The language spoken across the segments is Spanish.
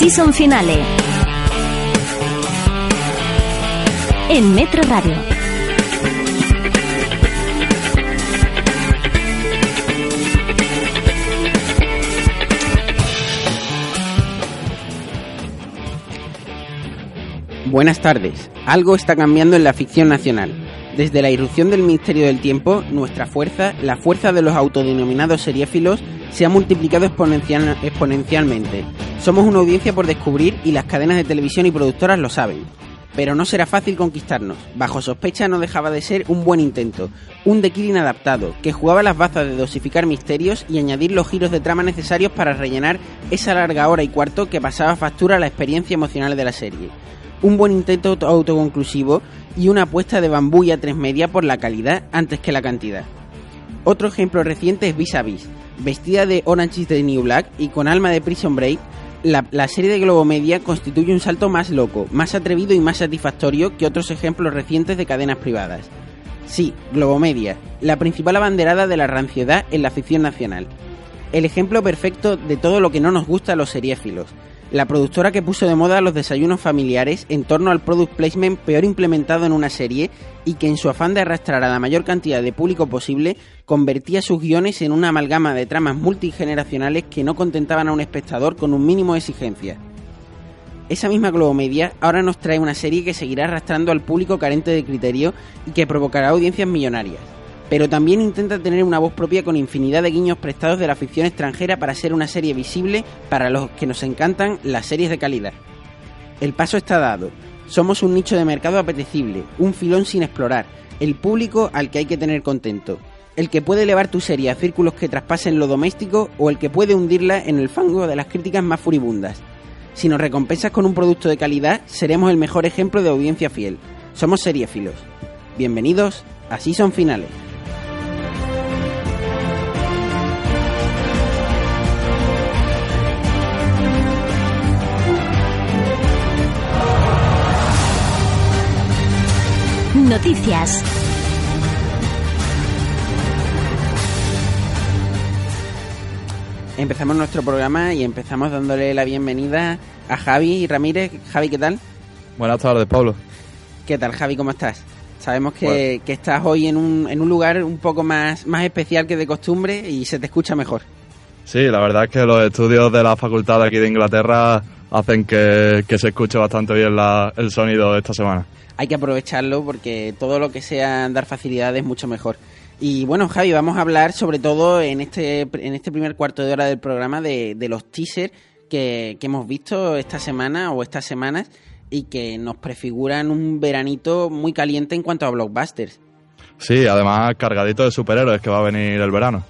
Season Finale. En Metro Radio. Buenas tardes. Algo está cambiando en la ficción nacional. Desde la irrupción del Ministerio del Tiempo, nuestra fuerza, la fuerza de los autodenominados seriéfilos, se ha multiplicado exponencial- exponencialmente. Somos una audiencia por descubrir y las cadenas de televisión y productoras lo saben. Pero no será fácil conquistarnos. Bajo sospecha no dejaba de ser un buen intento, un The Killing adaptado, que jugaba las bazas de dosificar misterios y añadir los giros de trama necesarios para rellenar esa larga hora y cuarto que pasaba factura a la experiencia emocional de la serie. Un buen intento auto- autoconclusivo y una apuesta de bambú y a tres media por la calidad antes que la cantidad. Otro ejemplo reciente es Vis a Vis. Vestida de Orange is the New Black y con alma de Prison Break, la, serie de Globo Media constituye un salto más loco, más atrevido y más satisfactorio que otros ejemplos recientes de cadenas privadas. Sí, Globo Media, la principal abanderada de la ranciedad en la ficción nacional. El ejemplo perfecto de todo lo que no nos gusta a los seriéfilos. La productora que puso de moda los desayunos familiares en torno al product placement peor implementado en una serie y que en su afán de arrastrar a la mayor cantidad de público posible convertía sus guiones en una amalgama de tramas multigeneracionales que no contentaban a un espectador con un mínimo de exigencia. Esa misma Globo Media ahora nos trae una serie que seguirá arrastrando al público carente de criterio y que provocará audiencias millonarias. Pero también intenta tener una voz propia con infinidad de guiños prestados de la ficción extranjera para ser una serie visible para los que nos encantan las series de calidad. El paso está dado. Somos un nicho de mercado apetecible, un filón sin explorar, el público al que hay que tener contento, el que puede elevar tu serie a círculos que traspasen lo doméstico o el que puede hundirla en el fango de las críticas más furibundas. Si nos recompensas con un producto de calidad, seremos el mejor ejemplo de audiencia fiel. Somos seriéfilos. Bienvenidos a Season Finales. Noticias. Empezamos nuestro programa y empezamos dándole la bienvenida a Javi Ramírez. Javi, ¿qué tal? Buenas tardes, Pablo. ¿Qué tal, Javi? ¿Cómo estás? Sabemos que, que estás hoy en un, en un lugar un poco más, más especial que de costumbre y se te escucha mejor. Sí, la verdad es que los estudios de la facultad de aquí de Inglaterra hacen que, que se escuche bastante bien la- el sonido esta semana. Hay que aprovecharlo porque todo lo que sea dar facilidades es mucho mejor. Y bueno, Javi, vamos a hablar sobre todo en este, en este primer cuarto de hora del programa de, de los teasers que, que hemos visto esta semana o estas semanas y que nos prefiguran un veranito muy caliente en cuanto a blockbusters. Sí, además cargadito de superhéroes que va a venir el verano.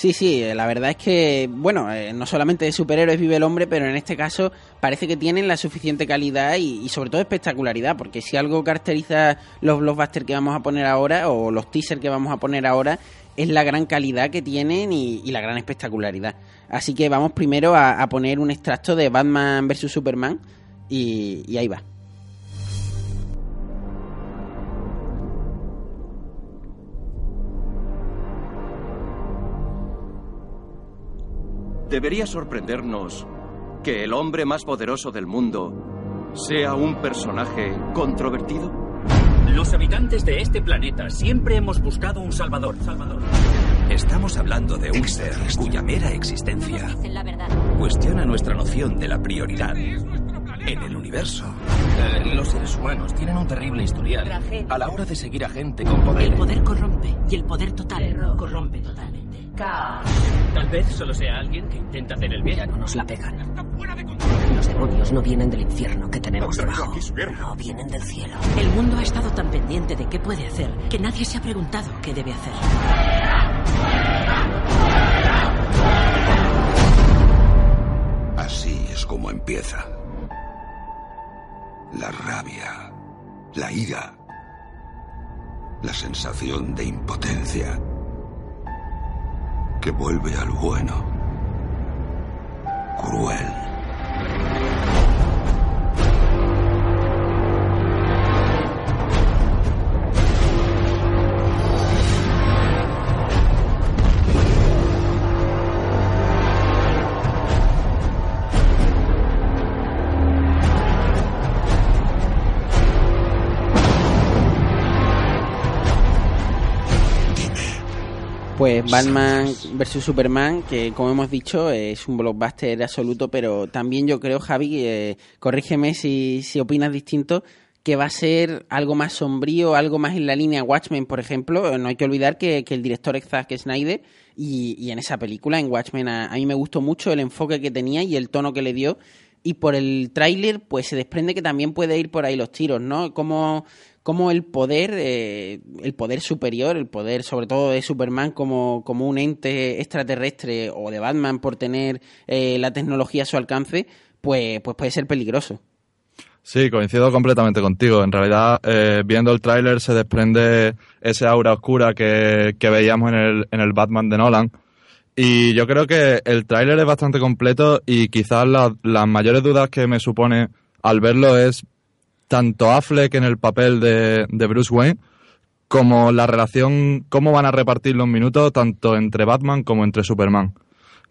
Sí, sí, eh, la verdad es que, bueno, eh, no solamente de superhéroes vive el hombre, pero en este caso parece que tienen la suficiente calidad y, y sobre todo espectacularidad, porque si algo caracteriza los blockbusters que vamos a poner ahora, o los teasers que vamos a poner ahora, es la gran calidad que tienen y, la gran espectacularidad. Así que vamos primero a, a poner un extracto de Batman vs. Superman y ahí va. Debería sorprendernos que el hombre más poderoso del mundo sea un personaje controvertido. Los habitantes de este planeta siempre hemos buscado un salvador. Salvador. Estamos hablando de un ser cuya mera existencia Dicen la verdad. cuestiona nuestra noción de la prioridad en el universo. Eh, los seres humanos tienen un terrible historial a la hora de seguir a gente con poder. El poder corrompe y el poder total corrompe Tal vez solo sea alguien que intenta hacer el Ya bien. no nos la pegan. Los demonios no vienen del infierno que tenemos debajo. No vienen del cielo. El mundo ha estado tan pendiente de qué puede hacer que nadie se ha preguntado qué debe hacer. Así es como empieza. La rabia, la ira, la sensación de impotencia que vuelve al bueno, cruel. Pues Batman vs Superman, que como hemos dicho es un blockbuster absoluto, pero también yo creo, Javi, eh, corrígeme si, si opinas distinto, que va a ser algo más sombrío, algo más en la línea Watchmen, por ejemplo. No hay que olvidar que, el director es Zack Snyder y, en esa película, en Watchmen, a, mí me gustó mucho el enfoque que tenía y el tono que le dio. Y por el tráiler, pues se desprende que también puede ir por ahí los tiros, ¿no? Como, como el poder, eh, el poder superior, el poder sobre todo de Superman como, como un ente extraterrestre o de Batman por tener eh, la tecnología a su alcance, pues, pues puede ser peligroso. Sí, coincido completamente contigo. En realidad, eh, viendo el tráiler se desprende ese aura oscura que, veíamos en el, en el Batman de Nolan. Y yo creo que el tráiler es bastante completo y quizás las mayores dudas que me supone al verlo es tanto Affleck en el papel de, de Bruce Wayne como la relación, cómo van a repartir los minutos tanto entre Batman como entre Superman.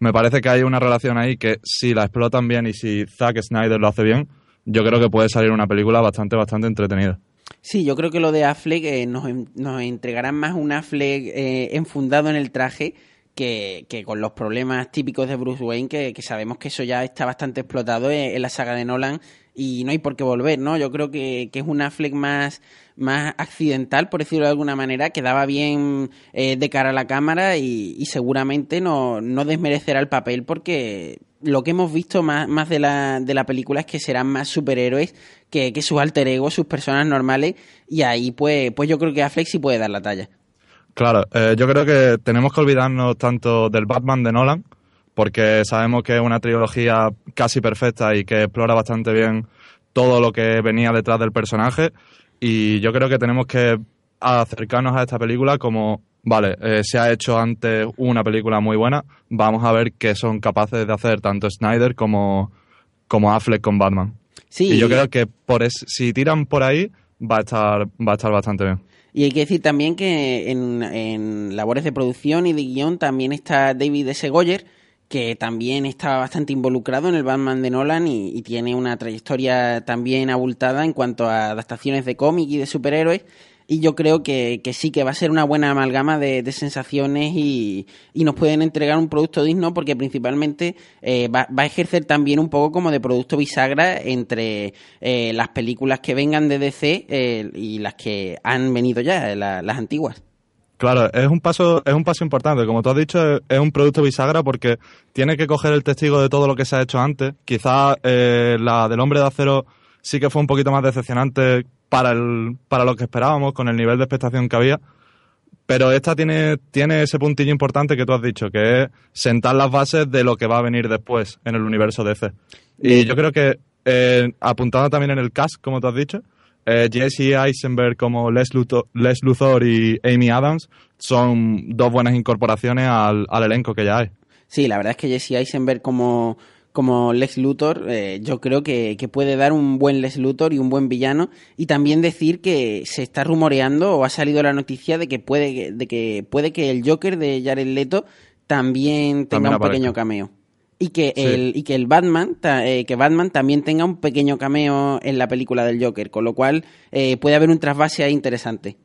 Me parece que hay una relación ahí que si la explotan bien y si Zack Snyder lo hace bien, yo creo que puede salir una película bastante, bastante entretenida. Sí, yo creo que lo de Affleck eh, nos, nos, entregarán más un Affleck eh, enfundado en el traje que, con los problemas típicos de Bruce Wayne, que, sabemos que eso ya está bastante explotado en, la saga de Nolan y no hay por qué volver, ¿no? Yo creo que, que es un Affleck más, más accidental, por decirlo de alguna manera, que daba bien eh, de cara a la cámara y, seguramente no, no desmerecerá el papel porque lo que hemos visto más, más de, la, de la película es que serán más superhéroes que, que sus alter egos, sus personas normales, y ahí pues, pues yo creo que Affleck sí puede dar la talla. Claro, eh, yo creo que tenemos que olvidarnos tanto del Batman de Nolan, porque sabemos que es una trilogía casi perfecta y que explora bastante bien todo lo que venía detrás del personaje, y yo creo que tenemos que acercarnos a esta película como vale, eh, se ha hecho antes una película muy buena, vamos a ver qué son capaces de hacer tanto Snyder como, como Affleck con Batman. Sí. Y yo creo que por si tiran por ahí, va a estar, va a estar bastante bien. Y hay que decir también que en, labores de producción y de guion también está David S. Goyer, que también está bastante involucrado en el Batman de Nolan y, y tiene una trayectoria también abultada en cuanto a adaptaciones de cómic y de superhéroes y yo creo que, sí que va a ser una buena amalgama de, sensaciones y, nos pueden entregar un producto digno porque principalmente eh, va, a ejercer también un poco como de producto bisagra entre eh, las películas que vengan de DC eh, y las que han venido ya, las antiguas. Claro, es un paso, es un paso importante. Como tú has dicho, es un producto bisagra porque tiene que coger el testigo de todo lo que se ha hecho antes. Quizás la del hombre de acero sí que fue un poquito más decepcionante para, el, para lo que esperábamos, con el nivel de expectación que había. Pero esta tiene, tiene ese puntillo importante que tú has dicho, que es sentar las bases de lo que va a venir después en el universo DC. Y yo creo que, eh, apuntando también en el cast, como tú has dicho, eh, Jesse Eisenberg como Les Luthor, Les Luthor y Amy Adams son dos buenas incorporaciones al, al elenco que ya hay. Sí, la verdad es que Jesse Eisenberg como como Lex Luthor, eh, yo creo que, puede dar un buen Lex Luthor y un buen villano. Y también decir que se está rumoreando o ha salido la noticia de que puede, de que, puede que el Joker de Jared Leto también tenga un pequeño cameo. Y que, el, y que el Batman, eh, que Batman también tenga un pequeño cameo en la película del Joker, con lo cual eh, puede haber un trasvase ahí interesante.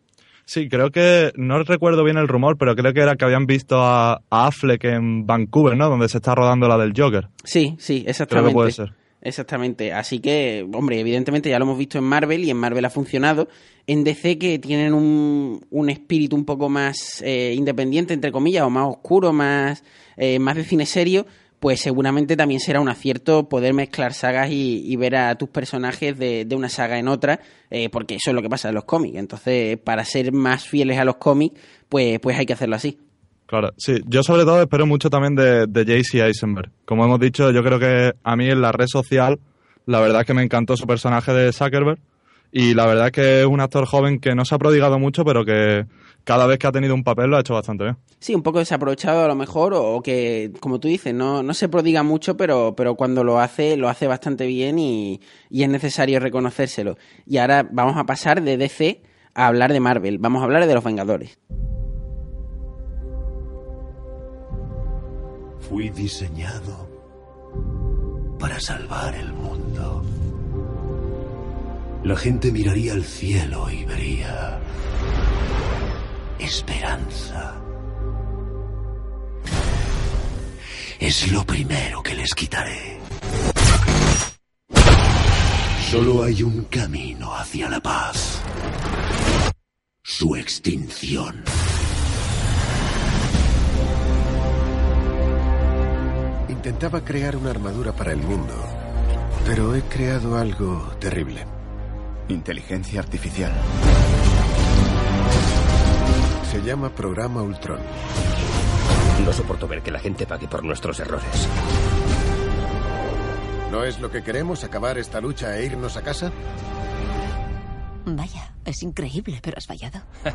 Sí, creo que, no recuerdo bien el rumor, pero creo que era que habían visto a, Affleck en Vancouver, ¿no? Donde se está rodando la del Joker. Sí, sí, exactamente. puede ser. Exactamente. Así que, hombre, evidentemente ya lo hemos visto en Marvel y en Marvel ha funcionado. En DC que tienen un, un espíritu un poco más eh, independiente, entre comillas, o más oscuro, más, eh, más de cine serio, pues seguramente también será un acierto poder mezclar sagas y, ver a tus personajes de, una saga en otra, eh, porque eso es lo que pasa en los cómics. Entonces, para ser más fieles a los cómics, pues, pues hay que hacerlo así. Claro, sí. Yo sobre todo espero mucho también de, de JC Eisenberg. Como hemos dicho, yo creo que a mí en la red social, la verdad es que me encantó su personaje de Zuckerberg. Y la verdad es que es un actor joven que no se ha prodigado mucho, pero que cada vez que ha tenido un papel lo ha hecho bastante bien. Sí, un poco desaprovechado a lo mejor, o, que, como tú dices, no, no se prodiga mucho, pero, pero cuando lo hace, lo hace bastante bien y, y es necesario reconocérselo. Y ahora vamos a pasar de DC a hablar de Marvel, vamos a hablar de los Vengadores. Fui diseñado para salvar el mundo. La gente miraría al cielo y vería esperanza. es lo primero que les quitaré. Solo hay un camino hacia la paz. Su extinción. Intentaba crear una armadura para el mundo, pero he creado algo terrible. Inteligencia artificial. Se llama Programa Ultron. No soporto ver que la gente pague por nuestros errores. ¿No es lo que queremos, acabar esta lucha e irnos a casa? Vaya, es increíble, pero has fallado.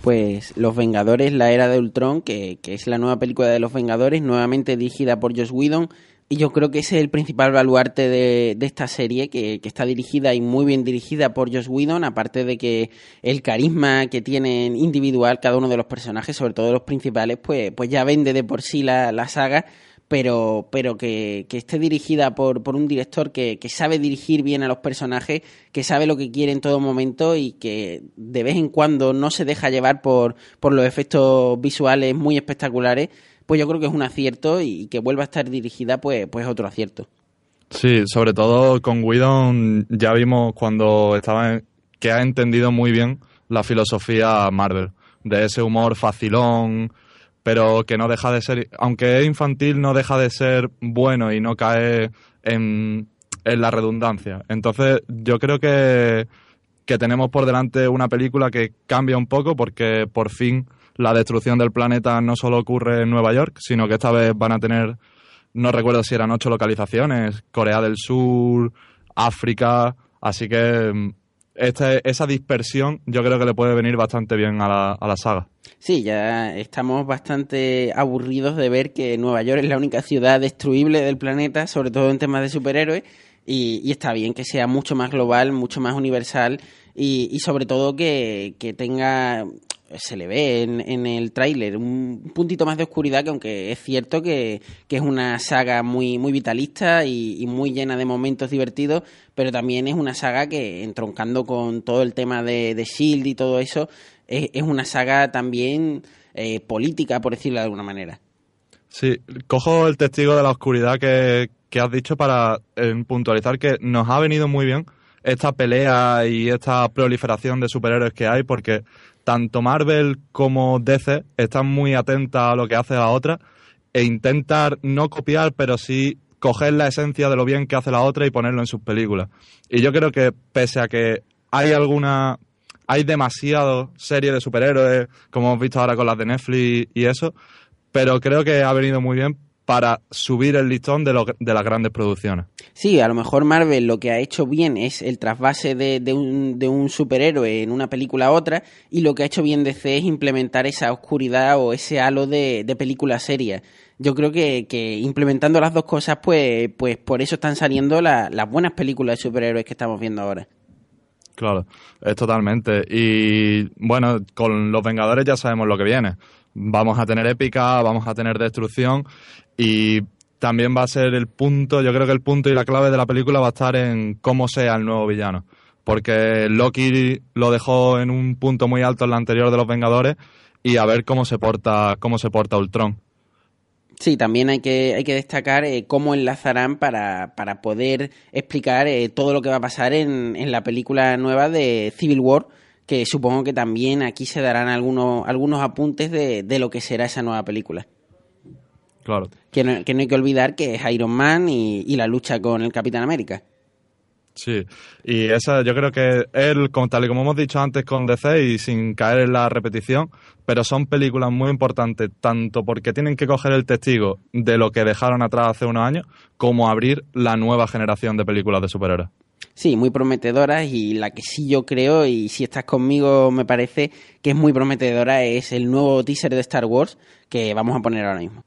pues Los Vengadores, la era de Ultron, que, que, es la nueva película de Los Vengadores, nuevamente dirigida por Josh Whedon. Y yo creo que ese es el principal baluarte de, de esta serie, que, que, está dirigida y muy bien dirigida por Josh Whedon, aparte de que el carisma que tienen individual cada uno de los personajes, sobre todo los principales, pues, pues ya vende de por sí la, la saga pero, pero que, que, esté dirigida por, por un director que, que, sabe dirigir bien a los personajes, que sabe lo que quiere en todo momento y que de vez en cuando no se deja llevar por, por los efectos visuales muy espectaculares, pues yo creo que es un acierto y que vuelva a estar dirigida, pues, pues otro acierto. Sí, sobre todo con Whedon ya vimos cuando estaba en, que ha entendido muy bien la filosofía Marvel, de ese humor facilón, pero que no deja de ser, aunque es infantil, no deja de ser bueno y no cae en, en la redundancia. Entonces, yo creo que, que tenemos por delante una película que cambia un poco porque por fin la destrucción del planeta no solo ocurre en Nueva York, sino que esta vez van a tener, no recuerdo si eran ocho localizaciones, Corea del Sur, África, así que este, esa dispersión yo creo que le puede venir bastante bien a la, a la saga. Sí, ya estamos bastante aburridos de ver que Nueva York es la única ciudad destruible del planeta, sobre todo en temas de superhéroes, y, y está bien que sea mucho más global, mucho más universal y, y sobre todo que, que, tenga se le ve en, el tráiler un puntito más de oscuridad que aunque es cierto que, que es una saga muy, muy vitalista y, muy llena de momentos divertidos, pero también es una saga que entroncando con todo el tema de, de Shield y todo eso, es, es una saga también eh, política, por decirlo de alguna manera. Sí, cojo el testigo de la oscuridad que, que has dicho para eh, puntualizar que nos ha venido muy bien esta pelea y esta proliferación de superhéroes que hay, porque tanto Marvel como DC están muy atentas a lo que hace la otra e intentar no copiar, pero sí coger la esencia de lo bien que hace la otra y ponerlo en sus películas. Y yo creo que pese a que hay alguna hay demasiado serie de superhéroes, como hemos visto ahora con las de Netflix y eso, pero creo que ha venido muy bien para subir el listón de, lo, de, las grandes producciones. Sí, a lo mejor Marvel lo que ha hecho bien es el trasvase de, de, un, de, un, superhéroe en una película a otra y lo que ha hecho bien DC es implementar esa oscuridad o ese halo de, película seria. Yo creo que, que, implementando las dos cosas, pues, pues por eso están saliendo la, las buenas películas de superhéroes que estamos viendo ahora. Claro, es totalmente. Y bueno, con los Vengadores ya sabemos lo que viene. Vamos a tener épica, vamos a tener destrucción y también va a ser el punto, yo creo que el punto y la clave de la película va a estar en cómo sea el nuevo villano. Porque Loki lo dejó en un punto muy alto en la anterior de los Vengadores y a ver cómo se porta, cómo se porta Ultron. Sí, también hay que, hay que destacar eh, cómo enlazarán para, para poder explicar eh, todo lo que va a pasar en, en la película nueva de Civil War, que supongo que también aquí se darán algunos, algunos apuntes de, de lo que será esa nueva película. Claro. Que no, que no, hay que olvidar que es Iron Man y, y, la lucha con el Capitán América. Sí, y esa yo creo que él, tal y como hemos dicho antes con DC y sin caer en la repetición, pero son películas muy importantes, tanto porque tienen que coger el testigo de lo que dejaron atrás hace unos años, como abrir la nueva generación de películas de superhéroes. Sí, muy prometedoras y la que sí yo creo, y si estás conmigo me parece que es muy prometedora, es el nuevo teaser de Star Wars que vamos a poner ahora mismo.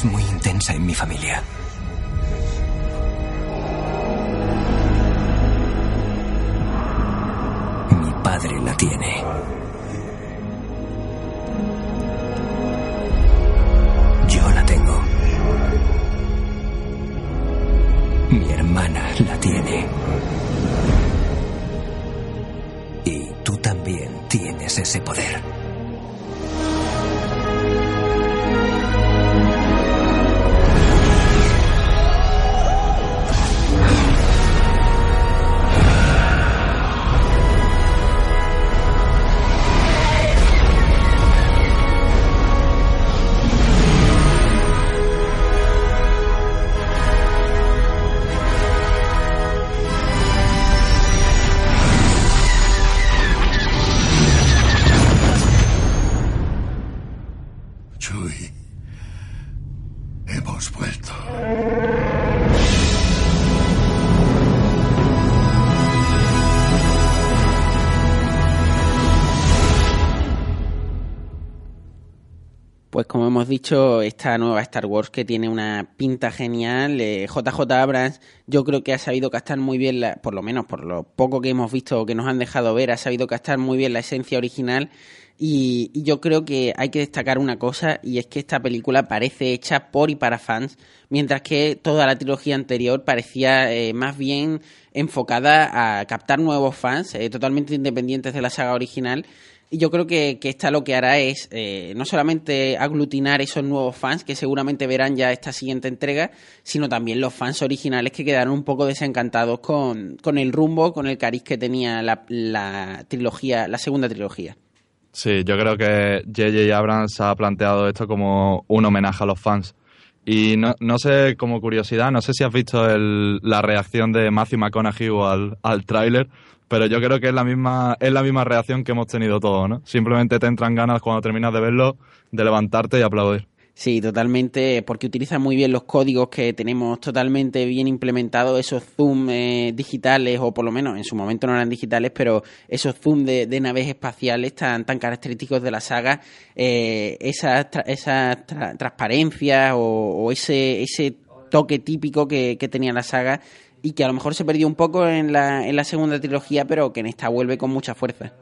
es muy intensa en mi familia. Mi padre la tiene. Yo la tengo. Mi hermana la tiene. Y tú también tienes ese poder. Hemos dicho, esta nueva Star Wars que tiene una pinta genial, eh, JJ Abrams yo creo que ha sabido captar muy bien, la- por lo menos por lo poco que hemos visto o que nos han dejado ver, ha sabido captar muy bien la esencia original y, y yo creo que hay que destacar una cosa y es que esta película parece hecha por y para fans, mientras que toda la trilogía anterior parecía eh, más bien enfocada a captar nuevos fans, eh, totalmente independientes de la saga original. Y yo creo que, que esta lo que hará es eh, no solamente aglutinar esos nuevos fans que seguramente verán ya esta siguiente entrega, sino también los fans originales que quedaron un poco desencantados con, con el rumbo, con el cariz que tenía la, la trilogía, la segunda trilogía. Sí, yo creo que J.J. Abrams ha planteado esto como un homenaje a los fans. Y no, no sé, como curiosidad, no sé si has visto el- la reacción de Matthew McConaughey al, al tráiler, pero yo creo que es la misma es la misma reacción que hemos tenido todos, ¿no? Simplemente te entran ganas cuando terminas de verlo de levantarte y aplaudir. Sí, totalmente, porque utiliza muy bien los códigos que tenemos totalmente bien implementados, esos zoom eh, digitales, o por lo menos en su momento no eran digitales, pero esos zoom de, de naves espaciales tan, tan característicos de la saga, eh, esas tra- esas tra- transparencias o, o ese, ese toque típico que, que tenía la saga y que a lo mejor se perdió un poco en la, en la segunda trilogía, pero que en esta vuelve con mucha fuerza.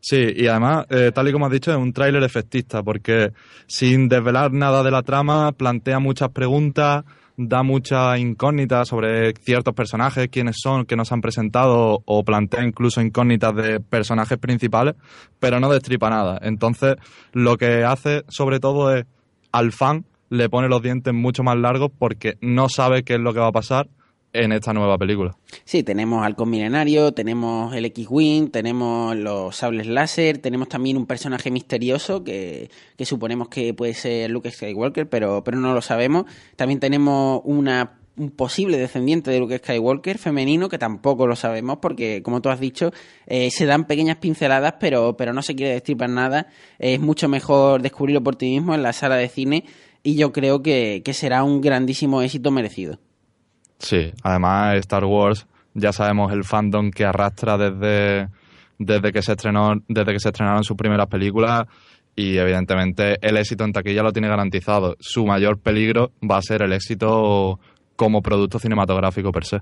Sí, y además, eh, tal y como has dicho, es un tráiler efectista, porque sin desvelar nada de la trama, plantea muchas preguntas, da muchas incógnitas sobre ciertos personajes, quiénes son, que nos han presentado, o plantea incluso incógnitas de personajes principales, pero no destripa nada. Entonces, lo que hace, sobre todo, es al fan le pone los dientes mucho más largos porque no sabe qué es lo que va a pasar en esta nueva película. Sí, tenemos Halcón Milenario, tenemos el X-Wing, tenemos los sables láser, tenemos también un personaje misterioso que, que suponemos que puede ser Luke Skywalker, pero, pero no lo sabemos. También tenemos una un posible descendiente de Luke Skywalker femenino que tampoco lo sabemos porque como tú has dicho eh, se dan pequeñas pinceladas pero, pero no se quiere destripar nada es mucho mejor descubrirlo por ti mismo en la sala de cine y yo creo que, que será un grandísimo éxito merecido Sí, además Star Wars ya sabemos el fandom que arrastra desde, desde que se estrenó, desde que se estrenaron sus primeras películas y evidentemente el éxito en taquilla lo tiene garantizado. Su mayor peligro va a ser el éxito como producto cinematográfico per se.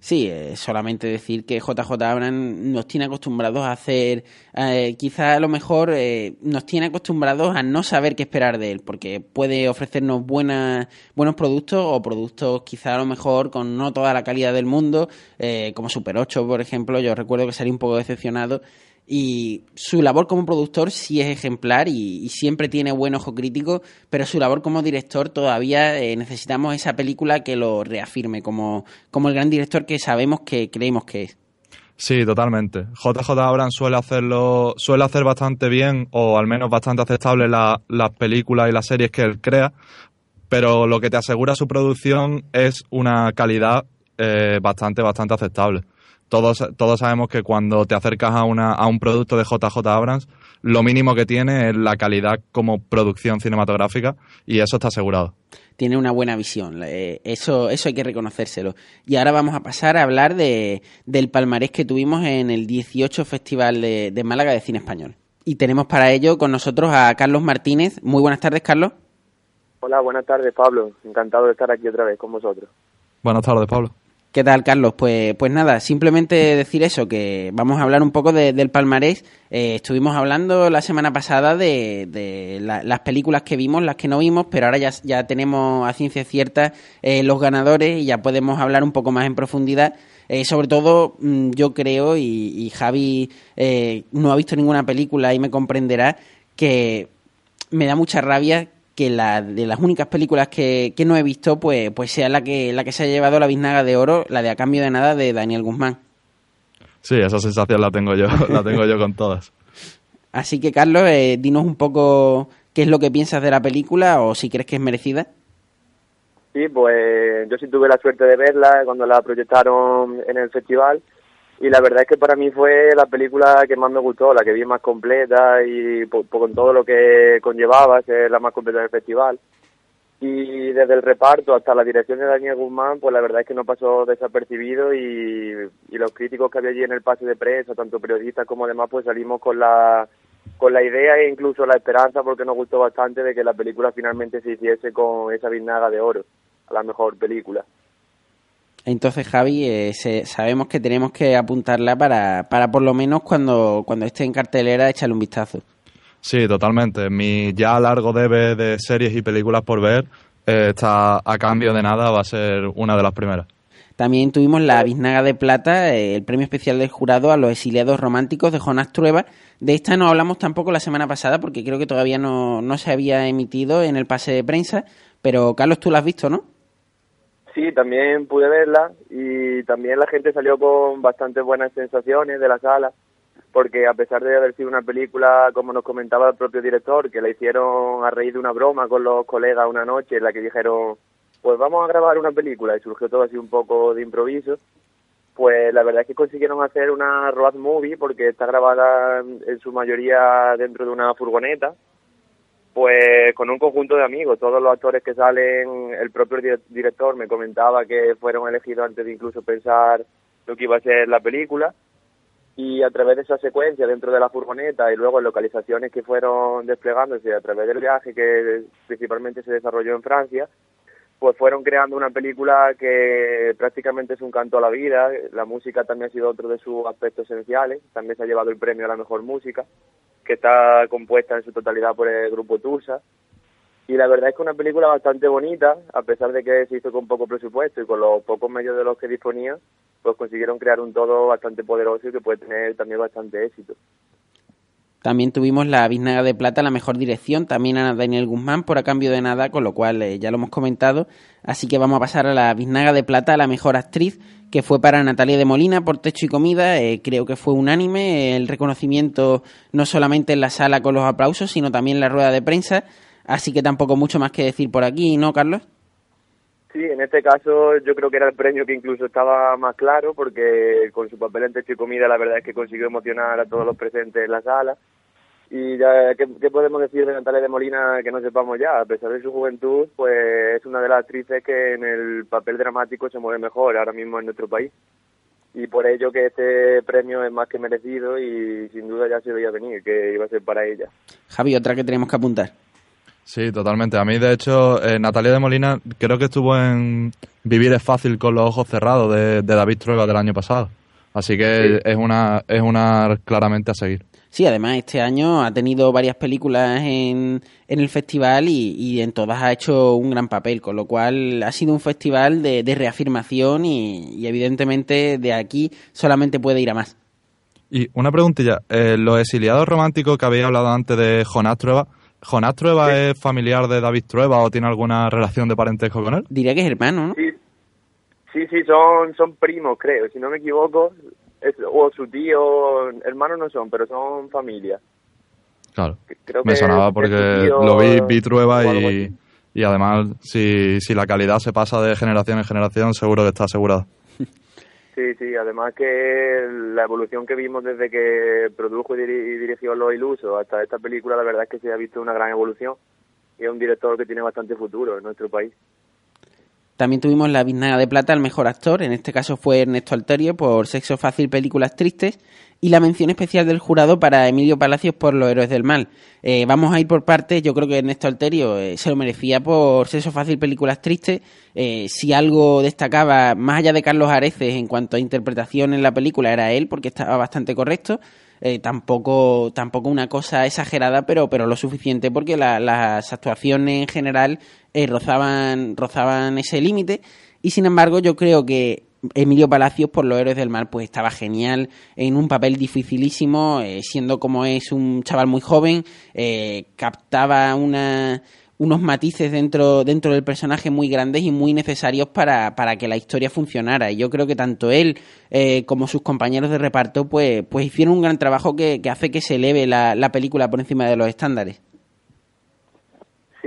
Sí, eh, solamente decir que JJ Abrams nos tiene acostumbrados a hacer, eh, quizá a lo mejor eh, nos tiene acostumbrados a no saber qué esperar de él, porque puede ofrecernos buenas, buenos productos o productos quizá a lo mejor con no toda la calidad del mundo, eh, como Super 8, por ejemplo, yo recuerdo que salí un poco decepcionado y su labor como productor sí es ejemplar y, siempre tiene buen ojo crítico, pero su labor como director todavía eh, necesitamos esa película que lo reafirme como, como el gran director que sabemos que creemos que es. Sí, totalmente. JJ Abrams suele hacerlo, suele hacer bastante bien, o al menos bastante aceptable la- las películas y las series que él crea, pero lo que te asegura su producción es una calidad eh, bastante, bastante aceptable. Todos, todos sabemos que cuando te acercas a, una, a un producto de JJ Abrams, lo mínimo que tiene es la calidad como producción cinematográfica y eso está asegurado. Tiene una buena visión, eh, eso, eso hay que reconocérselo. Y ahora vamos a pasar a hablar de, del palmarés que tuvimos en el 18 Festival de, de Málaga de Cine Español. Y tenemos para ello con nosotros a Carlos Martínez. Muy buenas tardes, Carlos. Hola, buenas tardes, Pablo. Encantado de estar aquí otra vez con vosotros. Buenas tardes, Pablo. ¿Qué tal, Carlos? Pues, pues nada, simplemente decir eso, que vamos a hablar un poco del palmarés. Eh, estuvimos hablando la semana pasada de, las películas que vimos, las que no vimos, pero ahora ya, ya tenemos a ciencia cierta eh, los ganadores y ya podemos hablar un poco más en profundidad. Eh, sobre todo, mm, yo creo, y, y Javi no ha visto ninguna película y me comprenderá, que me da mucha rabia que la de las únicas películas que, no he visto, pues, pues sea la que, la que se ha llevado la biznaga de oro, la de A Cambio de Nada de Daniel Guzmán. Sí, esa sensación la tengo yo, la tengo yo con todas. Así que, Carlos, eh, dinos un poco qué es lo que piensas de la película o si crees que es merecida. Sí, pues yo sí tuve la suerte de verla cuando la proyectaron en el festival y la verdad es que para mí fue la película que más me gustó, la que vi más completa y con todo lo que conllevaba, ser la más completa del festival. Y desde el reparto hasta la dirección de Daniel Guzmán, pues la verdad es que no pasó desapercibido y, los críticos que había allí en el pase de prensa, tanto periodistas como demás, pues salimos con la con la idea e incluso la esperanza, porque nos gustó bastante, de que la película finalmente se hiciese con esa biznaga de oro, a la mejor película. Entonces, Javi, eh, sabemos que tenemos que apuntarla para, para por lo menos cuando, cuando esté en cartelera echarle un vistazo. Sí, totalmente. Mi ya largo debe de series y películas por ver eh, está a cambio de nada, va a ser una de las primeras. También tuvimos la Biznaga de Plata, eh, el premio especial del jurado a los exiliados románticos de Jonás Trueba. De esta no hablamos tampoco la semana pasada porque creo que todavía no, no se había emitido en el pase de prensa. Pero Carlos, tú la has visto, ¿no? Sí, también pude verla y también la gente salió con bastantes buenas sensaciones de la sala, porque a pesar de haber sido una película, como nos comentaba el propio director, que la hicieron a raíz de una broma con los colegas una noche en la que dijeron, pues vamos a grabar una película y surgió todo así un poco de improviso, pues la verdad es que consiguieron hacer una road movie porque está grabada en su mayoría dentro de una furgoneta pues con un conjunto de amigos, todos los actores que salen, el propio director me comentaba que fueron elegidos antes de incluso pensar lo que iba a ser la película. Y a través de esa secuencia dentro de la furgoneta y luego localizaciones que fueron desplegándose a través del viaje que principalmente se desarrolló en Francia, pues fueron creando una película que prácticamente es un canto a la vida, la música también ha sido otro de sus aspectos esenciales, también se ha llevado el premio a la mejor música que está compuesta en su totalidad por el grupo Tusa. Y la verdad es que una película bastante bonita, a pesar de que se hizo con poco presupuesto y con los pocos medios de los que disponía, pues consiguieron crear un todo bastante poderoso y que puede tener también bastante éxito. También tuvimos la Biznaga de Plata, la mejor dirección, también a Daniel Guzmán por a cambio de nada, con lo cual eh, ya lo hemos comentado. Así que vamos a pasar a la Biznaga de Plata, la mejor actriz, que fue para Natalia de Molina por Techo y Comida. Eh, creo que fue unánime el reconocimiento no solamente en la sala con los aplausos, sino también en la rueda de prensa. Así que tampoco mucho más que decir por aquí, ¿no, Carlos? Sí, en este caso yo creo que era el premio que incluso estaba más claro porque con su papel en Techo y Comida la verdad es que consiguió emocionar a todos los presentes en la sala y ya, ¿qué, podemos decir de Natalia de Molina que no sepamos ya? A pesar de su juventud, pues es una de las actrices que en el papel dramático se mueve mejor ahora mismo en nuestro país. Y por ello que este premio es más que merecido y sin duda ya se veía venir que iba a ser para ella. Javi, otra que tenemos que apuntar. Sí, totalmente. A mí, de hecho, eh, Natalia de Molina creo que estuvo en Vivir es fácil con los ojos cerrados de, David Trueba del año pasado. Así que es una es una claramente a seguir. Sí, además este año ha tenido varias películas en, en el festival y, en todas ha hecho un gran papel, con lo cual ha sido un festival de, reafirmación y, evidentemente de aquí solamente puede ir a más. Y una preguntilla, eh, los exiliados románticos que habéis hablado antes de Jonás Trueba, ¿Jonás Trueba es familiar de David Trueba o tiene alguna relación de parentesco con él? Diría que es hermano, ¿no? Sí, sí, sí son, son primos, creo, si no me equivoco o su tío, hermanos no son, pero son familia. Claro. me sonaba porque lo vi, vi Trueba y, y además si, si la calidad se pasa de generación en generación seguro que está asegurada. Sí, sí, además que la evolución que vimos desde que produjo y, dirigió Los Ilusos hasta esta película, la verdad es que se ha visto una gran evolución y es un director que tiene bastante futuro en nuestro país. También tuvimos la Biznaga de Plata al mejor actor, en este caso fue Ernesto Alterio por Sexo Fácil, Películas Tristes, y la mención especial del jurado para Emilio Palacios por Los Héroes del Mal. Eh, vamos a ir por partes, yo creo que Ernesto Alterio eh, se lo merecía por Sexo Fácil, Películas Tristes. Eh, si algo destacaba, más allá de Carlos Areces en cuanto a interpretación en la película, era él, porque estaba bastante correcto. tampoco tampoco una cosa exagerada pero pero lo suficiente porque las actuaciones en general rozaban rozaban ese límite y sin embargo yo creo que Emilio Palacios por los héroes del mar pues estaba genial en un papel dificilísimo eh, siendo como es un chaval muy joven eh, captaba una, unos matices dentro, dentro del personaje muy grandes y muy necesarios para, para que la historia funcionara. Y yo creo que tanto él eh, como sus compañeros de reparto pues, pues hicieron un gran trabajo que, que hace que se eleve la, la película por encima de los estándares.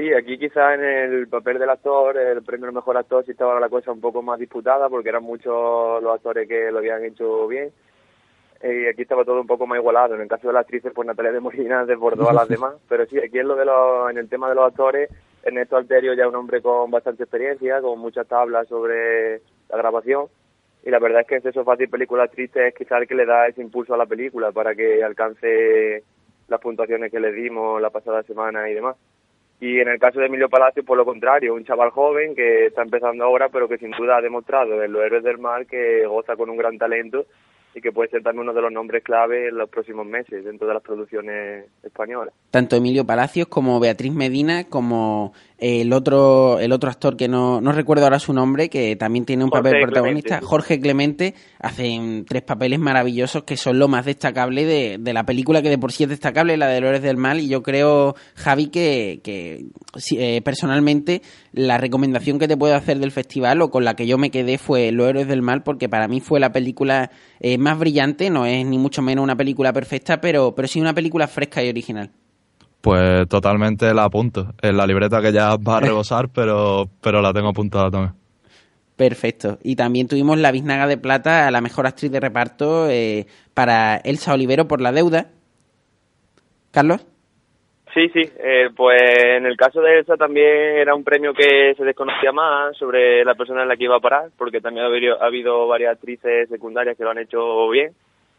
Sí, aquí quizá en el papel del actor, el premio al mejor actor, sí estaba la cosa un poco más disputada porque eran muchos los actores que lo habían hecho bien. Y aquí estaba todo un poco más igualado. En el caso de las actrices, pues Natalia de Molina desbordó a las demás. Pero sí, aquí en, lo de los, en el tema de los actores, Ernesto Alterio ya es un hombre con bastante experiencia, con muchas tablas sobre la grabación. Y la verdad es que eso fácil películas tristes es quizá el que le da ese impulso a la película para que alcance las puntuaciones que le dimos la pasada semana y demás. Y en el caso de Emilio Palacio, por lo contrario, un chaval joven que está empezando ahora, pero que sin duda ha demostrado en Los Héroes del Mar que goza con un gran talento y que puede ser también uno de los nombres clave en los próximos meses dentro de las producciones españolas. Tanto Emilio Palacios como Beatriz Medina, como el otro el otro actor que no, no recuerdo ahora su nombre, que también tiene un papel protagonista, Jorge Clemente, hacen tres papeles maravillosos que son lo más destacable de, de, la película, que de por sí es destacable, la de Lores del Mal, y yo creo, Javi, que, que eh, personalmente la recomendación que te puedo hacer del festival o con la que yo me quedé fue Los Héroes del Mal, porque para mí fue la película eh, más brillante, no es ni mucho menos una película perfecta, pero, pero sí una película fresca y original. Pues totalmente la apunto. En la libreta que ya va a rebosar, pero, pero la tengo apuntada también. Perfecto. Y también tuvimos la Biznaga de Plata a la mejor actriz de reparto eh, para Elsa Olivero por La Deuda. ¿Carlos? Sí, sí. Eh, pues en el caso de Elsa también era un premio que se desconocía más sobre la persona en la que iba a parar, porque también ha habido, ha habido varias actrices secundarias que lo han hecho bien,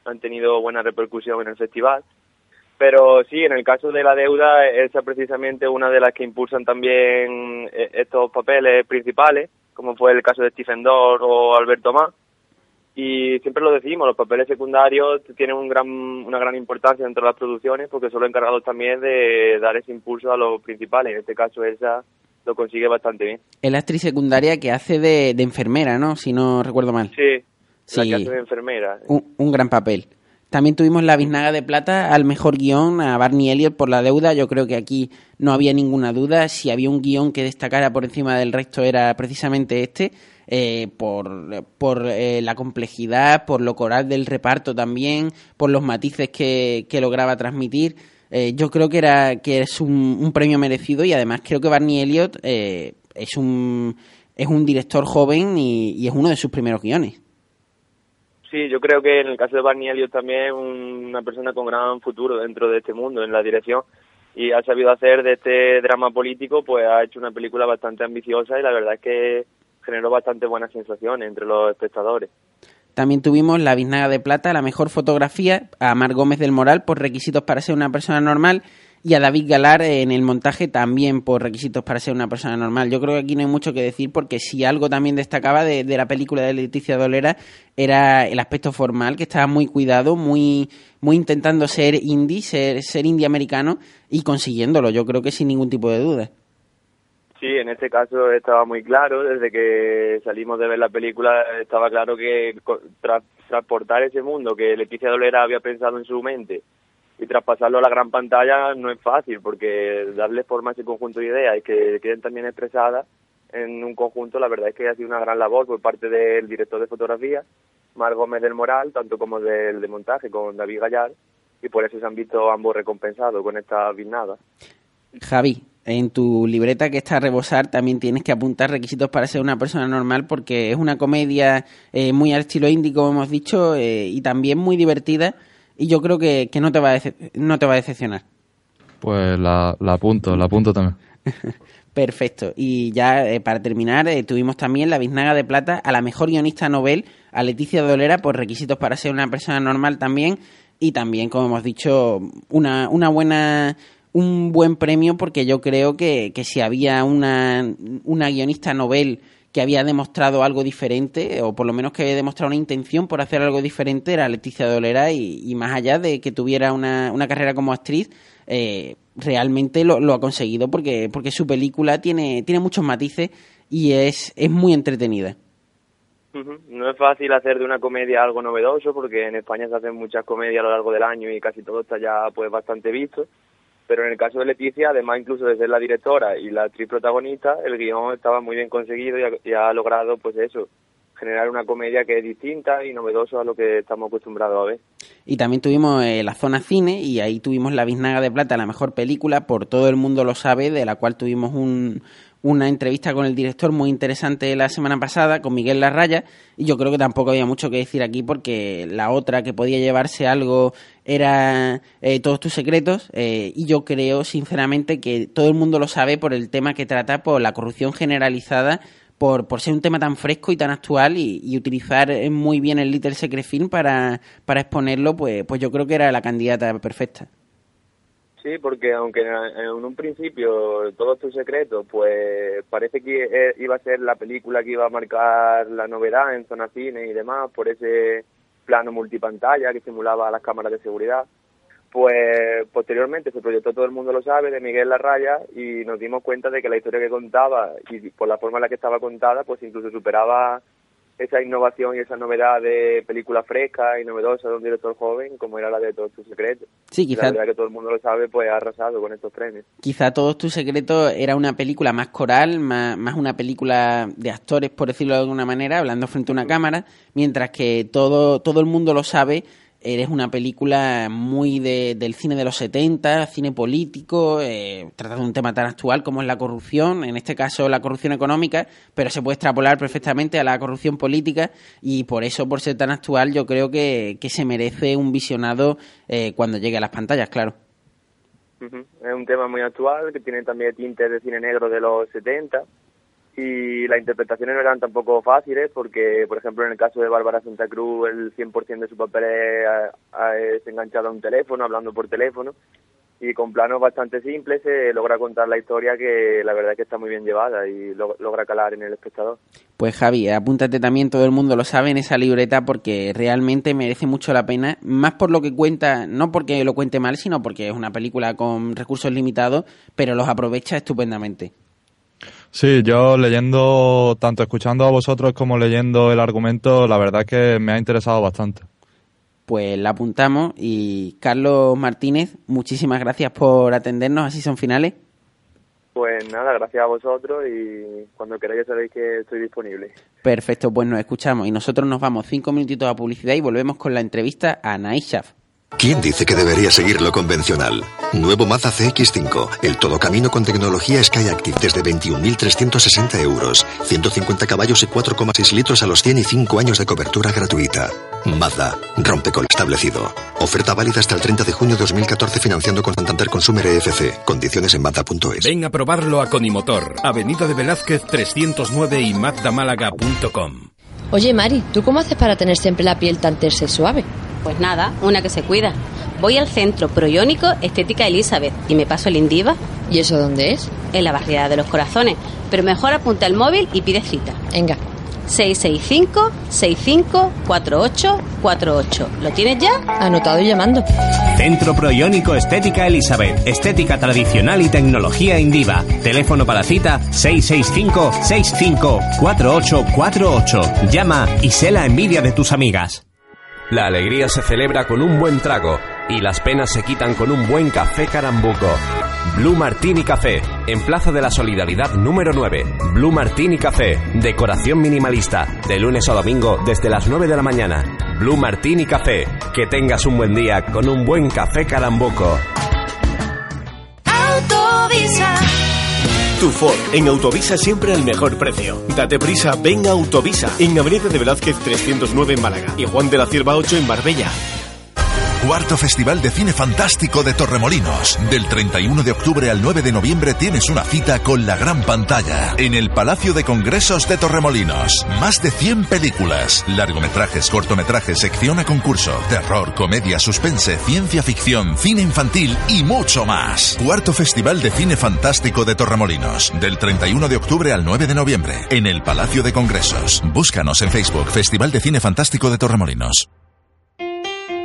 han tenido buena repercusión en el festival. Pero sí, en el caso de la deuda, esa precisamente una de las que impulsan también eh, estos papeles principales, como fue el caso de Stephen Dorr o Alberto Más. Y siempre lo decimos, los papeles secundarios tienen un gran, una gran importancia dentro de las producciones porque son los encargados también de dar ese impulso a los principales. En este caso, esa lo consigue bastante bien. Es la actriz secundaria que hace de, enfermera, ¿no? Si no recuerdo mal. Sí, sí. la que hace de enfermera. un gran papel. También tuvimos la Biznaga de Plata al mejor guion, a Barney Elliott por la deuda. Yo creo que aquí no había ninguna duda. Si había un guion que destacara por encima del resto era precisamente este, eh, por, por eh, la complejidad, por lo coral del reparto también, por los matices que, lograba transmitir. Eh, yo creo que era que es un, premio merecido y además creo que Barney Elliott es, un, es un director joven y es uno de sus primeros guiones. Sí, yo creo que en el caso de Barney Elliott también una persona con gran futuro dentro de este mundo, en la dirección, y ha sabido hacer de este drama político, pues ha hecho una película bastante ambiciosa y la verdad es que generó bastante buenas sensaciones entre los espectadores. También tuvimos la Biznaga de Plata, la mejor fotografía, a Mar Gómez del Moral por requisitos para ser una persona normal y a David Galar en el montaje también por requisitos para ser una persona normal. Yo creo que aquí no hay mucho que decir porque si algo también destacaba de, la película de Leticia Dolera era el aspecto formal, que estaba muy cuidado, muy, muy intentando ser indie, ser, ser indie americano y consiguiéndolo, yo creo que sin ningún tipo de duda. Sí, en este caso estaba muy claro, desde que salimos de ver la película estaba claro que transportar ese mundo que Leticia Dolera había pensado en su mente y traspasarlo a la gran pantalla no es fácil porque darle forma a ese conjunto de ideas y que queden también expresadas en un conjunto, la verdad es que ha sido una gran labor por parte del director de fotografía, Mar Gómez del Moral, tanto como del de montaje con David Gallar, y por eso se han visto ambos recompensados con esta biznada. Javi, en tu libreta que está a rebosar también tienes que apuntar requisitos para ser una persona normal porque es una comedia eh, muy al estilo indie, como hemos dicho, eh, y también muy divertida y yo creo que, no, te va a no te va a decepcionar. Pues la, la apunto, la apunto también. Perfecto. Y ya eh, para terminar, eh, tuvimos también la Biznaga de Plata a la mejor guionista novel, a Leticia Dolera, por requisitos para ser una persona normal también. Y también, como hemos dicho, una, una buena un buen premio porque yo creo que, que si había una, una guionista novel que había demostrado algo diferente, o por lo menos que había demostrado una intención por hacer algo diferente, era Leticia Dolera, y, y más allá de que tuviera una, una carrera como actriz, eh, realmente lo, ha conseguido porque, porque su película tiene, tiene muchos matices y es, es muy entretenida. No es fácil hacer de una comedia algo novedoso porque en España se hacen muchas comedias a lo largo del año y casi todo está ya pues bastante visto. Pero en el caso de Leticia, además incluso de ser la directora y la actriz protagonista, el guion estaba muy bien conseguido y ha, y ha logrado pues eso, generar una comedia que es distinta y novedosa a lo que estamos acostumbrados a ver. Y también tuvimos eh, la zona cine y ahí tuvimos la Biznaga de Plata, la mejor película, por todo el mundo lo sabe, de la cual tuvimos un, una entrevista con el director muy interesante la semana pasada, con Miguel Larraya, y yo creo que tampoco había mucho que decir aquí porque la otra que podía llevarse algo era eh, Todos tus secretos, eh, y yo creo sinceramente que todo el mundo lo sabe por el tema que trata, por la corrupción generalizada por, por ser un tema tan fresco y tan actual y, y, utilizar muy bien el Little Secret Film para, para exponerlo, pues, pues yo creo que era la candidata perfecta. Sí, porque aunque en un principio todos tus secretos, pues parece que iba a ser la película que iba a marcar la novedad en zona cine y demás, por ese plano multipantalla que simulaba las cámaras de seguridad, pues posteriormente se proyectó Todo el mundo lo sabe de Miguel Larraya y nos dimos cuenta de que la historia que contaba y por la forma en la que estaba contada, pues incluso superaba esa innovación y esa novedad de película fresca y novedosa de un director joven como era la de Todos tus secretos. Sí, quizá... La verdad que todo el mundo lo sabe, pues ha arrasado con estos premios. Quizá Todos tus secretos era una película más coral, más, más una película de actores, por decirlo de alguna manera, hablando frente a una cámara, mientras que todo, todo el mundo lo sabe eres una película muy de, del cine de los 70, cine político, eh, trata de un tema tan actual como es la corrupción, en este caso la corrupción económica, pero se puede extrapolar perfectamente a la corrupción política y por eso, por ser tan actual, yo creo que, que se merece un visionado eh, cuando llegue a las pantallas, claro. Uh. Es un tema muy actual que tiene también tintes de cine negro de los 70 y las interpretaciones no eran tampoco fáciles porque, por ejemplo, en el caso de Bárbara Santa Cruz, el 100% de su papel es, enganchado a un teléfono, hablando por teléfono, y con planos bastante simples se logra contar la historia que la verdad es que está muy bien llevada y lo, logra calar en el espectador. Pues Javi, apúntate también, todo el mundo lo sabe en esa libreta porque realmente merece mucho la pena, más por lo que cuenta, no porque lo cuente mal, sino porque es una película con recursos limitados, pero los aprovecha estupendamente. Sí, yo leyendo, tanto escuchando a vosotros como leyendo el argumento, la verdad es que me ha interesado bastante. Pues la apuntamos y Carlos Martínez, muchísimas gracias por atendernos, así son finales. Pues nada, gracias a vosotros y cuando queráis sabéis que estoy disponible. Perfecto, pues nos escuchamos y nosotros nos vamos cinco minutitos a publicidad y volvemos con la entrevista a Naishaf. ¿Quién dice que debería seguir lo convencional? Nuevo Mazda CX5, el todocamino con tecnología Skyactiv desde 21.360 euros, 150 caballos y 4,6 litros a los 100 y 5 años de cobertura gratuita. Mazda, rompe con lo establecido. Oferta válida hasta el 30 de junio de 2014 financiando con Santander Consumer EFC. Condiciones en Mazda.es. Ven a probarlo a Conimotor, Avenida de Velázquez 309 y mazdamálaga.com. Oye Mari, ¿tú cómo haces para tener siempre la piel tan tersa y suave? Pues nada, una que se cuida. Voy al centro proiónico Estética Elizabeth y me paso el Indiva. ¿Y eso dónde es? En la barriada de los corazones. Pero mejor apunta el móvil y pide cita. Venga. 665-654848. ¿Lo tienes ya? Anotado y llamando. Centro Proiónico Estética Elizabeth. Estética tradicional y tecnología Indiva. Teléfono para cita 665-654848. Llama y sé la envidia de tus amigas. La alegría se celebra con un buen trago y las penas se quitan con un buen café carambuco. Blue Martini Café, en Plaza de la Solidaridad número 9. Blue Martini Café, decoración minimalista, de lunes a domingo desde las 9 de la mañana. Blue Martini Café, que tengas un buen día con un buen café carambuco. Tu Ford, en Autovisa siempre al mejor precio. Date prisa, ven a Autovisa, en Avenida de Velázquez 309 en Málaga y Juan de la Cierva 8 en Marbella. Cuarto Festival de Cine Fantástico de Torremolinos. Del 31 de octubre al 9 de noviembre tienes una cita con la gran pantalla en el Palacio de Congresos de Torremolinos. Más de 100 películas, largometrajes, cortometrajes, sección a concurso, terror, comedia, suspense, ciencia ficción, cine infantil y mucho más. Cuarto Festival de Cine Fantástico de Torremolinos. Del 31 de octubre al 9 de noviembre en el Palacio de Congresos. Búscanos en Facebook Festival de Cine Fantástico de Torremolinos.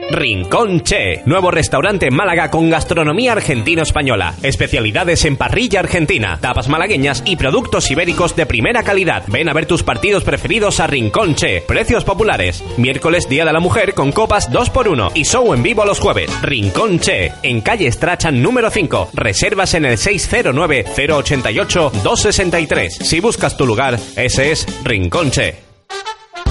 Rincón Che, nuevo restaurante en Málaga con gastronomía argentino-española, especialidades en parrilla argentina, tapas malagueñas y productos ibéricos de primera calidad. Ven a ver tus partidos preferidos a Rincón Che, precios populares. Miércoles Día de la Mujer con copas 2x1 y show en vivo los jueves. Rincón Che, en calle Strachan número 5. Reservas en el 609-088-263. Si buscas tu lugar, ese es Rincón Che.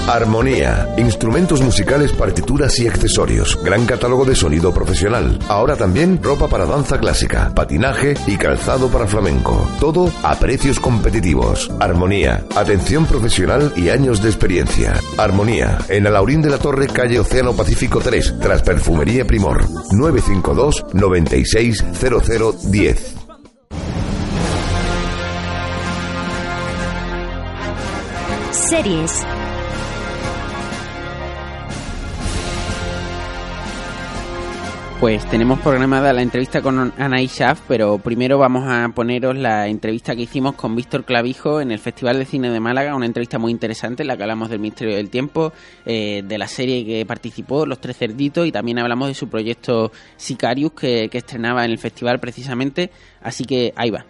Armonía, instrumentos musicales, partituras y accesorios. Gran catálogo de sonido profesional. Ahora también ropa para danza clásica, patinaje y calzado para flamenco. Todo a precios competitivos. Armonía, atención profesional y años de experiencia. Armonía, en Alaurín de la Torre, calle Océano Pacífico 3, tras Perfumería Primor. 952 960010. Series. Pues tenemos programada la entrevista con Anaí Schaff, pero primero vamos a poneros la entrevista que hicimos con Víctor Clavijo en el Festival de Cine de Málaga, una entrevista muy interesante en la que hablamos del Ministerio del Tiempo, eh, de la serie que participó, Los Tres Cerditos, y también hablamos de su proyecto Sicarius que, que estrenaba en el festival precisamente, así que ahí va.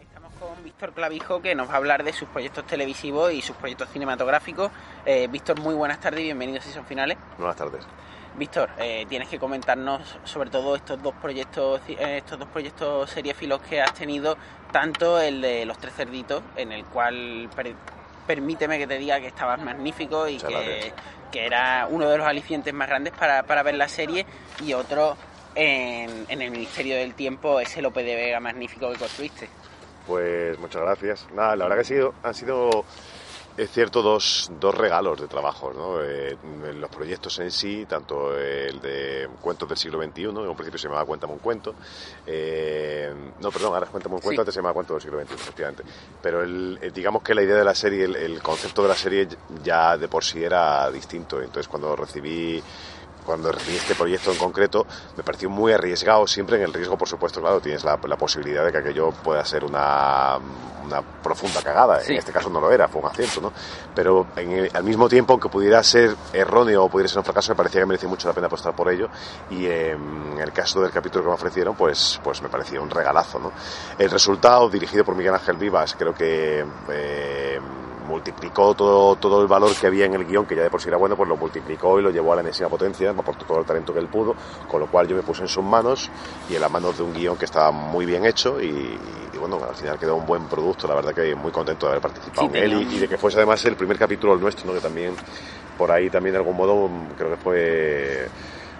Estamos con Víctor Clavijo que nos va a hablar de sus proyectos televisivos y sus proyectos cinematográficos. Eh, Víctor, muy buenas tardes y bienvenidos a Season Finales. Buenas tardes. Víctor, eh, tienes que comentarnos sobre todo estos dos proyectos, eh, estos dos proyectos seriefilos que has tenido, tanto el de los tres cerditos, en el cual per- permíteme que te diga que estabas magnífico y que, que era uno de los alicientes más grandes para, para ver la serie, y otro en, en el Ministerio del Tiempo, ese Lope de Vega magnífico que construiste. Pues muchas gracias. Nada, la verdad que ha sido, han sido, es cierto, dos, dos regalos de trabajo. ¿no? Eh, los proyectos en sí, tanto el de Cuentos del siglo XXI, en un principio se llamaba Cuéntame un cuento. eh, no, perdón, ahora es Cuéntame un cuento, Sí. antes se llamaba Cuentos del siglo XXI, efectivamente. Pero el, el- digamos que la idea de la serie, el, el concepto de la serie ya de por sí era distinto. Entonces cuando recibí cuando recibí este proyecto en concreto me pareció muy arriesgado, siempre en el riesgo, por supuesto, claro, tienes la, la posibilidad de que aquello pueda ser una, una profunda cagada. Sí. En este caso no lo era, fue un acierto, ¿no? Pero en el- al mismo tiempo, aunque pudiera ser erróneo o pudiera ser un fracaso, me parecía que merecía mucho la pena apostar por ello. Y eh, en el caso del capítulo que me ofrecieron, pues, pues me parecía un regalazo, ¿no? El resultado, dirigido por Miguel Ángel Vivas, creo que... eh, multiplicó todo, todo el valor que había en el guion, que ya de por sí era bueno, pues lo multiplicó y lo llevó a la enésima potencia, me aportó todo el talento que él pudo, con lo cual yo me puse en sus manos y en las manos de un guion que estaba muy bien hecho y, y bueno, al final quedó un buen producto, la verdad que muy contento de haber participado Sí, en él y, de que fuese además el primer capítulo el nuestro, ¿no? que también por ahí también de algún modo creo que fue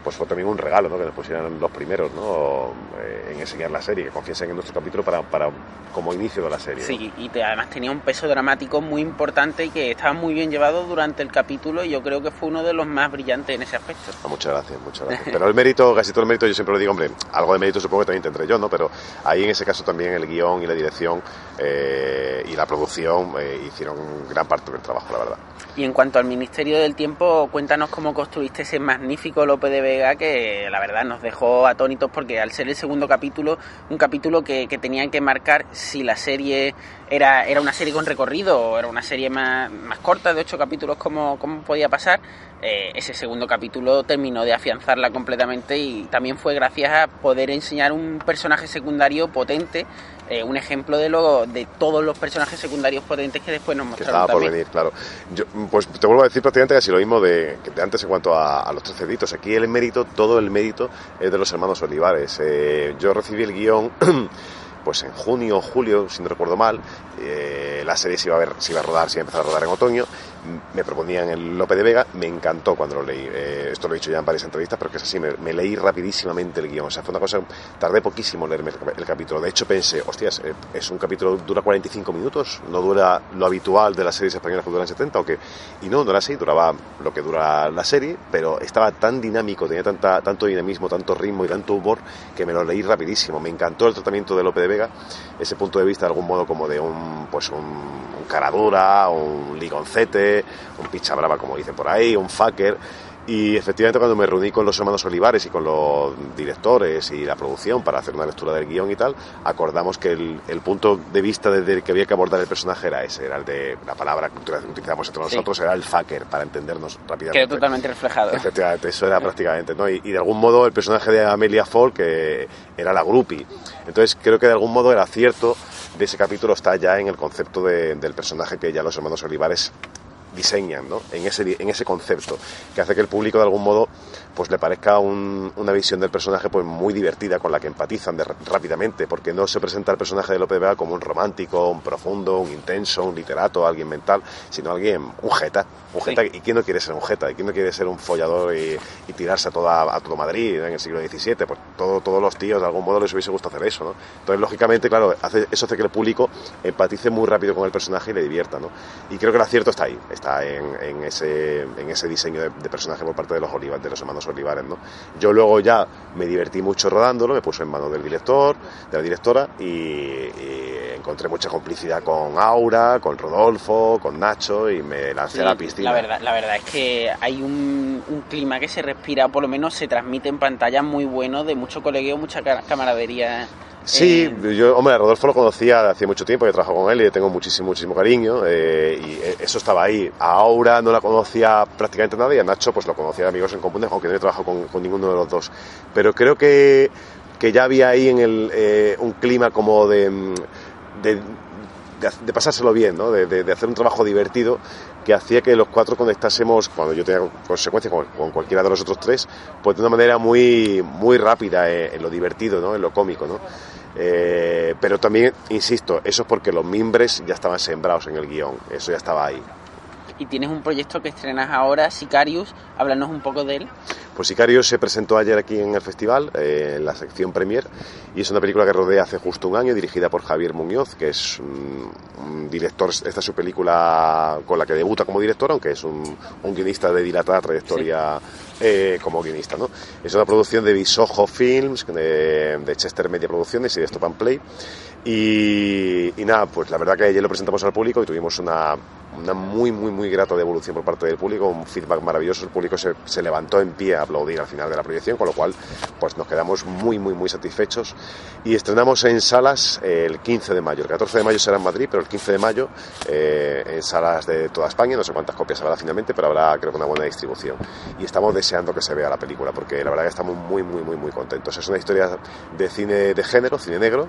pues fue también un regalo, ¿no? Que nos pusieran los primeros, ¿no? Eh, en enseñar la serie, que confiesen en nuestro capítulo para, para como inicio de la serie. ¿no? Sí, y te- además tenía un peso dramático muy importante y que estaba muy bien llevado durante el capítulo y yo creo que fue uno de los más brillantes en ese aspecto. Ah, Muchas gracias, muchas gracias. Pero el mérito, casi todo el mérito, yo siempre lo digo, hombre, algo de mérito supongo que también tendré yo, ¿no? Pero ahí en ese caso también el guion y la dirección eh, y la producción eh, hicieron gran parte del trabajo, la verdad. Y en cuanto al Ministerio del Tiempo, cuéntanos cómo construiste ese magnífico Lope de Vega que la verdad nos dejó atónitos porque al ser el segundo capítulo, un capítulo que, que tenía que marcar si la serie era, era una serie con recorrido era una serie más, más corta de ocho capítulos como, como podía pasar, eh, ese segundo capítulo terminó de afianzarla completamente y también fue gracias a poder enseñar un personaje secundario potente, eh, un ejemplo de, lo, de todos los personajes secundarios potentes que después nos Que mostraron estaba por venir, claro. Yo, pues te vuelvo a decir prácticamente casi lo mismo de, que de antes en cuanto a, a los cerditos. Aquí el mérito, todo el mérito es de los hermanos Olivares. Eh, yo recibí el guion pues en junio o julio, si no recuerdo mal. Eh, la serie se iba, a ver, se iba a rodar, se iba a empezar a rodar en otoño. Me proponían el Lope de Vega, me encantó cuando lo leí. Eh, esto lo he dicho ya en varias entrevistas, pero que es así, me, leí rapidísimamente el guion. O sea, fue una cosa, tardé poquísimo en leerme el, capítulo. De hecho, pensé, hostias, eh, es un capítulo, dura 45 minutos, no dura lo habitual de las series españolas que duran 70, o Y no, no era así, duraba lo que dura la serie, pero estaba tan dinámico, tenía tanta, tanto dinamismo, tanto ritmo y tanto humor, que me lo leí rapidísimo. Me encantó el tratamiento de Lope de Vega, ese punto de vista de algún modo como de un, pues un, un caradura, un ligoncete, un picha brava como dicen por ahí, un fucker y efectivamente cuando me reuní con los hermanos Olivares y con los directores y la producción para hacer una lectura del guion y tal, acordamos que el, punto de vista desde el que había que abordar el personaje era ese, era el de la palabra que utilizamos entre nosotros, era el fucker, para entendernos rápidamente. Quedó totalmente reflejado. Efectivamente, eso era prácticamente, ¿no? Y, de algún modo el personaje de Amelia Folk que era la groupie. Entonces creo que de algún modo era cierto de ese capítulo está ya en el concepto del personaje que ya los hermanos Olivares diseñan ¿no? en, ese, en ese concepto, que hace que el público de algún modo pues le parezca una visión del personaje pues muy divertida con la que empatizan rápidamente porque no se presenta el personaje de Lope de Vega como un romántico, un profundo, un intenso, un literato, alguien mental, sino alguien, un jeta, un jeta, y quién no quiere ser un jeta, y quién no quiere ser un follador y, tirarse a toda a todo Madrid en el siglo XVII, pues todo, todos los tíos de algún modo les hubiese gustado hacer eso, ¿no? Entonces lógicamente, claro, hace, eso hace que el público empatice muy rápido con el personaje y le divierta, ¿no? Y creo que el acierto está ahí, está en, ese, en ese diseño de, de personaje por parte de los Olivas, de los hermanos Olivares, ¿no? Yo luego ya me divertí mucho rodándolo, me puse en manos del director, de la directora y, encontré mucha complicidad con Aura, con Rodolfo, con Nacho y me lancé a la piscina. La verdad, la verdad es que hay un, un, clima que se respira, por lo menos se transmite en pantalla muy bueno, de mucho colegueo, mucha camaradería Sí, eh, yo, hombre, a Rodolfo lo conocía hace mucho tiempo, yo trabajo con él y le tengo muchísimo, muchísimo cariño eh, y eh, eso estaba ahí. A Aura no la conocía prácticamente nadie y a Nacho pues lo conocía de amigos en común, aunque no he trabajado con, con, ninguno de los dos. Pero creo que, que ya había ahí en el, un clima como de, de, de, pasárselo bien, ¿no? de, de, hacer un trabajo divertido que hacía que los cuatro conectásemos, cuando yo tenía consecuencias con, con, cualquiera de los otros tres, pues de una manera muy, muy rápida en lo divertido, ¿no? en lo cómico. ¿no? Eh, pero también, insisto, eso es porque los mimbres ya estaban sembrados en el guion, eso ya estaba ahí. Y tienes un proyecto que estrenas ahora, Sicarius, háblanos un poco de él. Pues Sicario se presentó ayer aquí en el festival, eh, en la sección Premier, y es una película que rodea hace justo un año, dirigida por Javier Muñoz, que es un, director, esta es su película con la que debuta como director, aunque es un, guionista de dilatada trayectoria eh, como guionista. ¿no? Es una producción de Bisojo Films, de, de Chester Media Producciones y de Stop and Play. Y, y, nada, pues la verdad que ayer lo presentamos al público y tuvimos una, una muy, muy, muy grata devolución por parte del público, un feedback maravilloso. El público se, se, levantó en pie a aplaudir al final de la proyección, con lo cual pues nos quedamos muy, muy, muy satisfechos. Y estrenamos en salas el 15 de mayo. El 14 de mayo será en Madrid, pero el 15 de mayo eh, en salas de toda España. No sé cuántas copias habrá finalmente, pero habrá creo que una buena distribución. Y estamos deseando que se vea la película, porque la verdad que estamos muy, muy, muy, muy contentos. Es una historia de cine de género, cine negro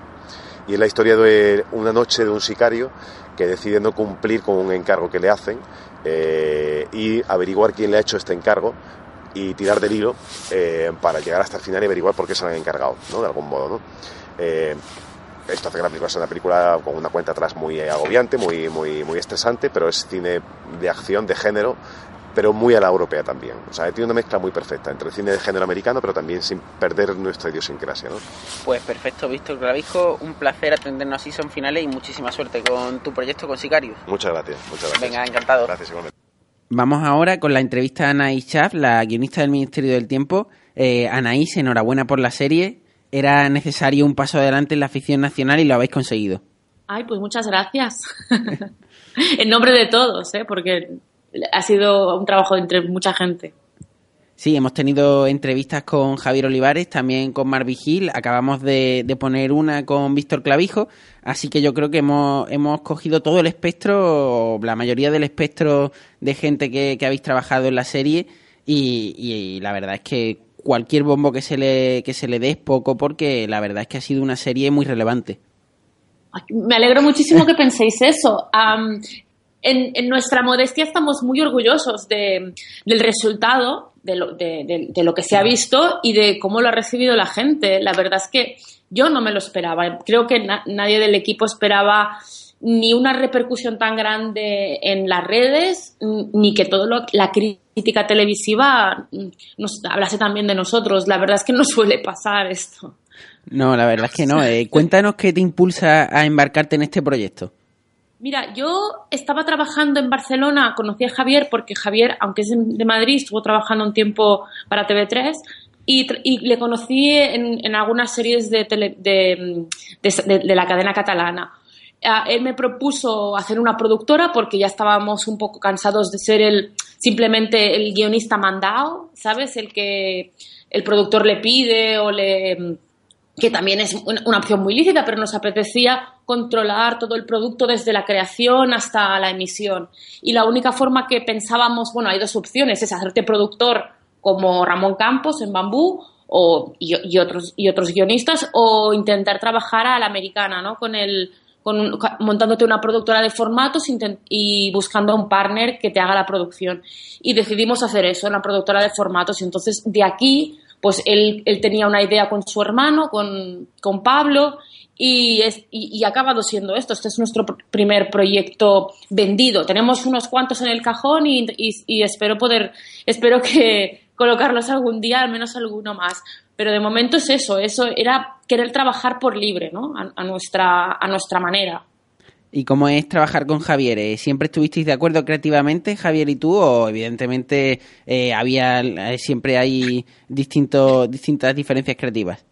y es la historia de una noche de un sicario que decide no cumplir con un encargo que le hacen eh, y averiguar quién le ha hecho este encargo y tirar del hilo eh, para llegar hasta el final y averiguar por qué se lo han encargado, ¿no? De algún modo, ¿no? Eh, esto hace que la película sea una película con una cuenta atrás muy agobiante, muy, muy, muy estresante, pero es cine de acción, de género, pero muy a la europea también. O sea, tiene una mezcla muy perfecta entre el cine de género americano, pero también sin perder nuestra idiosincrasia, ¿no? Pues perfecto, Víctor Clavijo, un placer atendernos así son finales y muchísima suerte con tu proyecto con Sicarius. Muchas gracias, muchas gracias. Venga, encantado. Gracias igualmente. Vamos ahora con la entrevista a Anaís Schaff, la guionista del Ministerio del Tiempo. Eh, Anaís, enhorabuena por la serie. Era necesario un paso adelante en la ficción nacional y lo habéis conseguido. Ay, pues muchas gracias. en nombre de todos, ¿eh? porque ha sido un trabajo entre mucha gente. Sí, hemos tenido entrevistas con Javier Olivares, también con Mar Vigil, acabamos de, poner una con Víctor Clavijo, así que yo creo que hemos, hemos cogido todo el espectro, la mayoría del espectro de gente que, habéis trabajado en la serie y, la verdad es que cualquier bombo que se, le, que se le dé es poco porque la verdad es que ha sido una serie muy relevante. Me alegro muchísimo que penséis eso en, nuestra modestia estamos muy orgullosos de, del resultado, de lo, de, lo, que se ha visto y de cómo lo ha recibido la gente. La verdad es que yo no me lo esperaba. Creo que nadie del equipo esperaba ni una repercusión tan grande en las redes, ni que todo lo, la crítica televisiva nos hablase también de nosotros. La verdad es que no suele pasar esto. No, la verdad es que no. Eh, cuéntanos qué te impulsa a embarcarte en este proyecto. Mira, yo estaba trabajando en Barcelona, conocí a Javier porque Javier, aunque es de Madrid, estuvo trabajando un tiempo para TV3 y, le conocí en, algunas series de, la cadena catalana. Él me propuso hacer una productora porque ya estábamos un poco cansados de ser simplemente el guionista mandado, ¿sabes? El que el productor le pide o le que también es una opción muy lícita, pero nos apetecía controlar todo el producto desde la creación hasta la emisión. Y la única forma que pensábamos, bueno, hay dos opciones, es hacerte productor como Ramón Campos en Bambú o, y, otros, y otros guionistas, o intentar trabajar a la americana, ¿no? Con el, con, montándote una productora de formatos y buscando a un partner que te haga la producción. Y decidimos hacer eso, una productora de formatos. Y entonces, de aquí pues él, él tenía una idea con su hermano, con, con Pablo, y, es, y, ha acabado siendo esto. Este es nuestro primer proyecto vendido. Tenemos unos cuantos en el cajón y, y, espero poder, espero que colocarlos algún día, al menos alguno más. Pero de momento es eso, eso era querer trabajar por libre, ¿no? a nuestra, a nuestra manera. ¿Y cómo es trabajar con Javier? Eh, ¿Siempre estuvisteis de acuerdo creativamente, Javier y tú? ¿O evidentemente eh, había eh, siempre hay distintos, distintas diferencias creativas?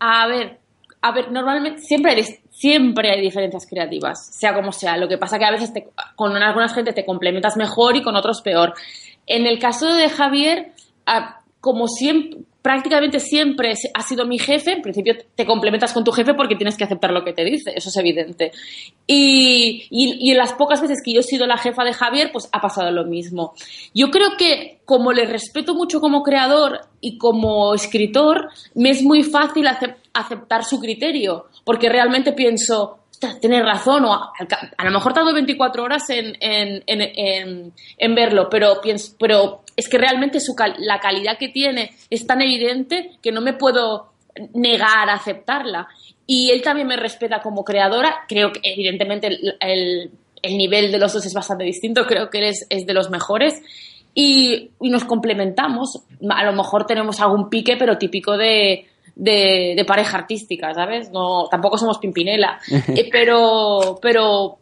A ver, a ver, normalmente siempre hay, siempre hay diferencias creativas, sea como sea. Lo que pasa que a veces con algunas gente te complementas mejor y con otros peor. En el caso de Javier, ah, como siempre, prácticamente siempre ha sido mi jefe. En principio te complementas con tu jefe porque tienes que aceptar lo que te dice, eso es evidente. Y, y, en las pocas veces que yo he sido la jefa de Javier, pues ha pasado lo mismo. Yo creo que como le respeto mucho como creador y como escritor, me es muy fácil aceptar su criterio, porque realmente pienso, tienes razón, o a, lo mejor tardo 24 horas en, en, en, en, verlo, pero, pienso, pero es que realmente su la calidad que tiene es tan evidente que no me puedo negar a aceptarla. Y él también me respeta como creadora, creo que evidentemente el, el, nivel de los dos es bastante distinto, creo que él es, es de los mejores. Y, y, nos complementamos. A lo mejor tenemos algún pique, pero típico de, de, pareja artística, ¿sabes? No, tampoco somos Pimpinela. Eh, pero, pero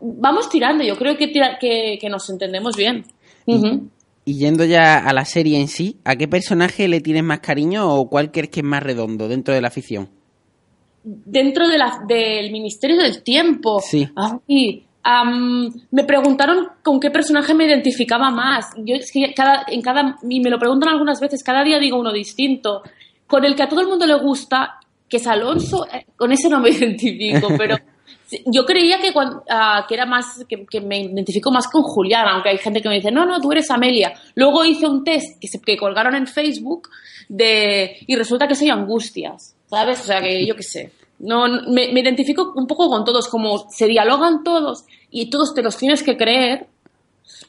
vamos tirando, yo creo que, que, nos entendemos bien. y, yendo ya a la serie en sí, ¿a qué personaje le tienes más cariño o cuál crees que es más redondo dentro de la ficción? Dentro de la, del Ministerio del Tiempo. Sí. me preguntaron con qué personaje me identificaba más. Yo es que cada, en cada, y me lo preguntan algunas veces, cada día digo uno distinto con el que a todo el mundo le gusta, que es Alonso, eh, con ese no me identifico, pero yo creía que, ah, que era más, que, me identifico más con Julián, aunque hay gente que me dice, no, no, tú eres Amelia. Luego hice un test que colgaron en Facebook de, y resulta que soy Angustias, ¿sabes? O sea, que yo qué sé. No, me, me identifico un poco con todos, como se dialogan todos y todos te los tienes que creer.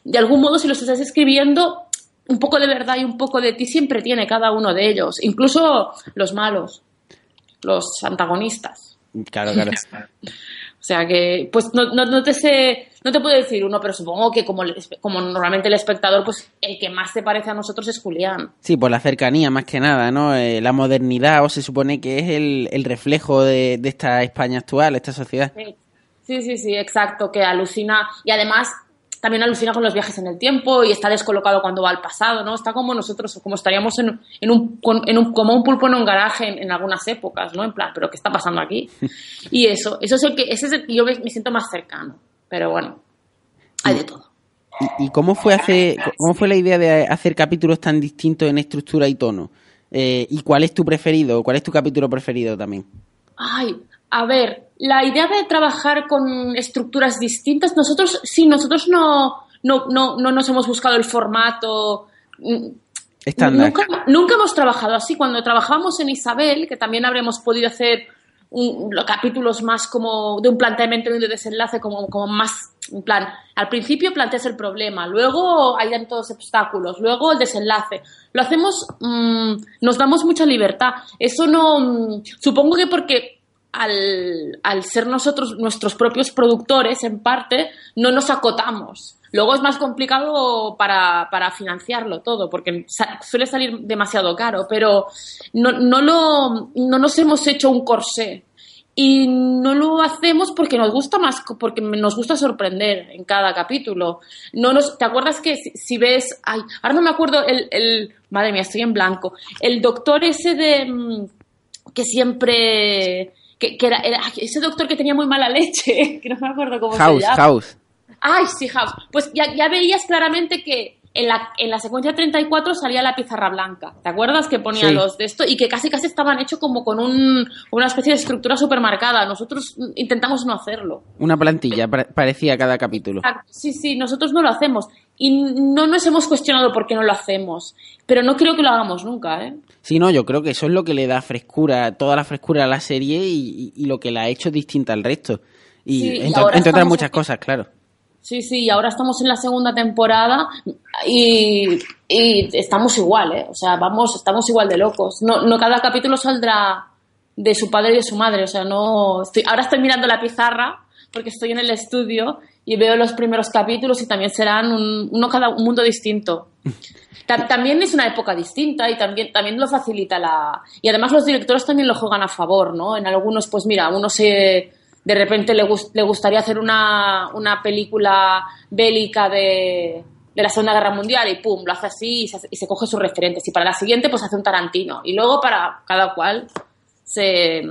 De algún modo, si los estás escribiendo, un poco de verdad y un poco de ti siempre tiene cada uno de ellos, incluso los malos, los antagonistas. Claro, claro. o sea que, pues no, no, te sé, no te puedo decir uno, pero supongo que como, como normalmente el espectador, pues el que más se parece a nosotros es Julián. Sí, por la cercanía más que nada, ¿no? Eh, la modernidad o se supone que es el, el reflejo de, de, esta España actual, esta sociedad. Sí, sí, sí, exacto, que alucina y además también alucina con los viajes en el tiempo y está descolocado cuando va al pasado, ¿no? Está como nosotros, como estaríamos en, en, un, en un, como un pulpo en un garaje en, algunas épocas, ¿no? En plan, ¿pero qué está pasando aquí? Y eso, eso es el que, ese es el que yo me, siento más cercano. Pero bueno, hay de todo. ¿Y, cómo fue hacer, cómo fue la idea de hacer capítulos tan distintos en estructura y tono? Eh, ¿Y cuál es tu preferido? ¿Cuál es tu capítulo preferido también? Ay, a ver, la idea de trabajar con estructuras distintas, nosotros sí, nosotros no, no, no, no nos hemos buscado el formato. Mm, Estándar. Nunca, hemos trabajado así. Cuando trabajamos en Isabel, que también habremos podido hacer capítulos más como de un planteamiento y de desenlace, como, como más, en plan, al principio planteas el problema, luego hay todos obstáculos, luego el desenlace. Lo hacemos, mm, nos damos mucha libertad. Eso no, mm, supongo que porque al, al ser nosotros nuestros propios productores, en parte, no nos acotamos. Luego es más complicado para, para financiarlo todo, porque suele salir demasiado caro, pero no, no, lo, no nos hemos hecho un corsé. Y no lo hacemos porque nos gusta más, porque nos gusta sorprender en cada capítulo. No nos, ¿Te acuerdas que si, si ves, ay, ahora no me acuerdo el, el, madre mía, estoy en blanco, el doctor ese de, mm, que siempre, que, que era, era- ese doctor que tenía muy mala leche, que no me acuerdo cómo House, se llama. House. Ay, sí, House. Pues ya, ya veías claramente que en la, en la secuencia 34 salía la pizarra blanca. ¿Te acuerdas que ponía Sí. los de esto? Y que casi casi estaban hechos como con un, una especie de estructura supermarcada. Nosotros intentamos no hacerlo. Una plantilla pa- parecía cada capítulo. Sí, sí, nosotros no lo hacemos. Y no nos hemos cuestionado por qué no lo hacemos. Pero no creo que lo hagamos nunca, ¿eh? Sí, no, yo creo que eso es lo que le da frescura, toda la frescura a la serie y, y- y lo que la ha hecho distinta al resto. Y, Sí, entre, otras muchas aquí. cosas, claro. Sí, sí, y ahora estamos en la segunda temporada y, y estamos igual, ¿eh? O sea, vamos, estamos igual de locos. No, no cada capítulo saldrá de su padre y de su madre, o sea, no... Estoy, ahora estoy mirando la pizarra porque estoy en el estudio y veo los primeros capítulos y también serán un, uno cada un mundo distinto. Ta- También es una época distinta y también, también lo facilita la... Y además los directores también lo juegan a favor, ¿no? En algunos, pues mira, uno se... De repente le, gus- le gustaría hacer una, una película bélica de, de la Segunda Guerra Mundial y pum, lo hace así y se, y se coge sus referentes. Y para la siguiente, pues hace un Tarantino. Y luego para cada cual se,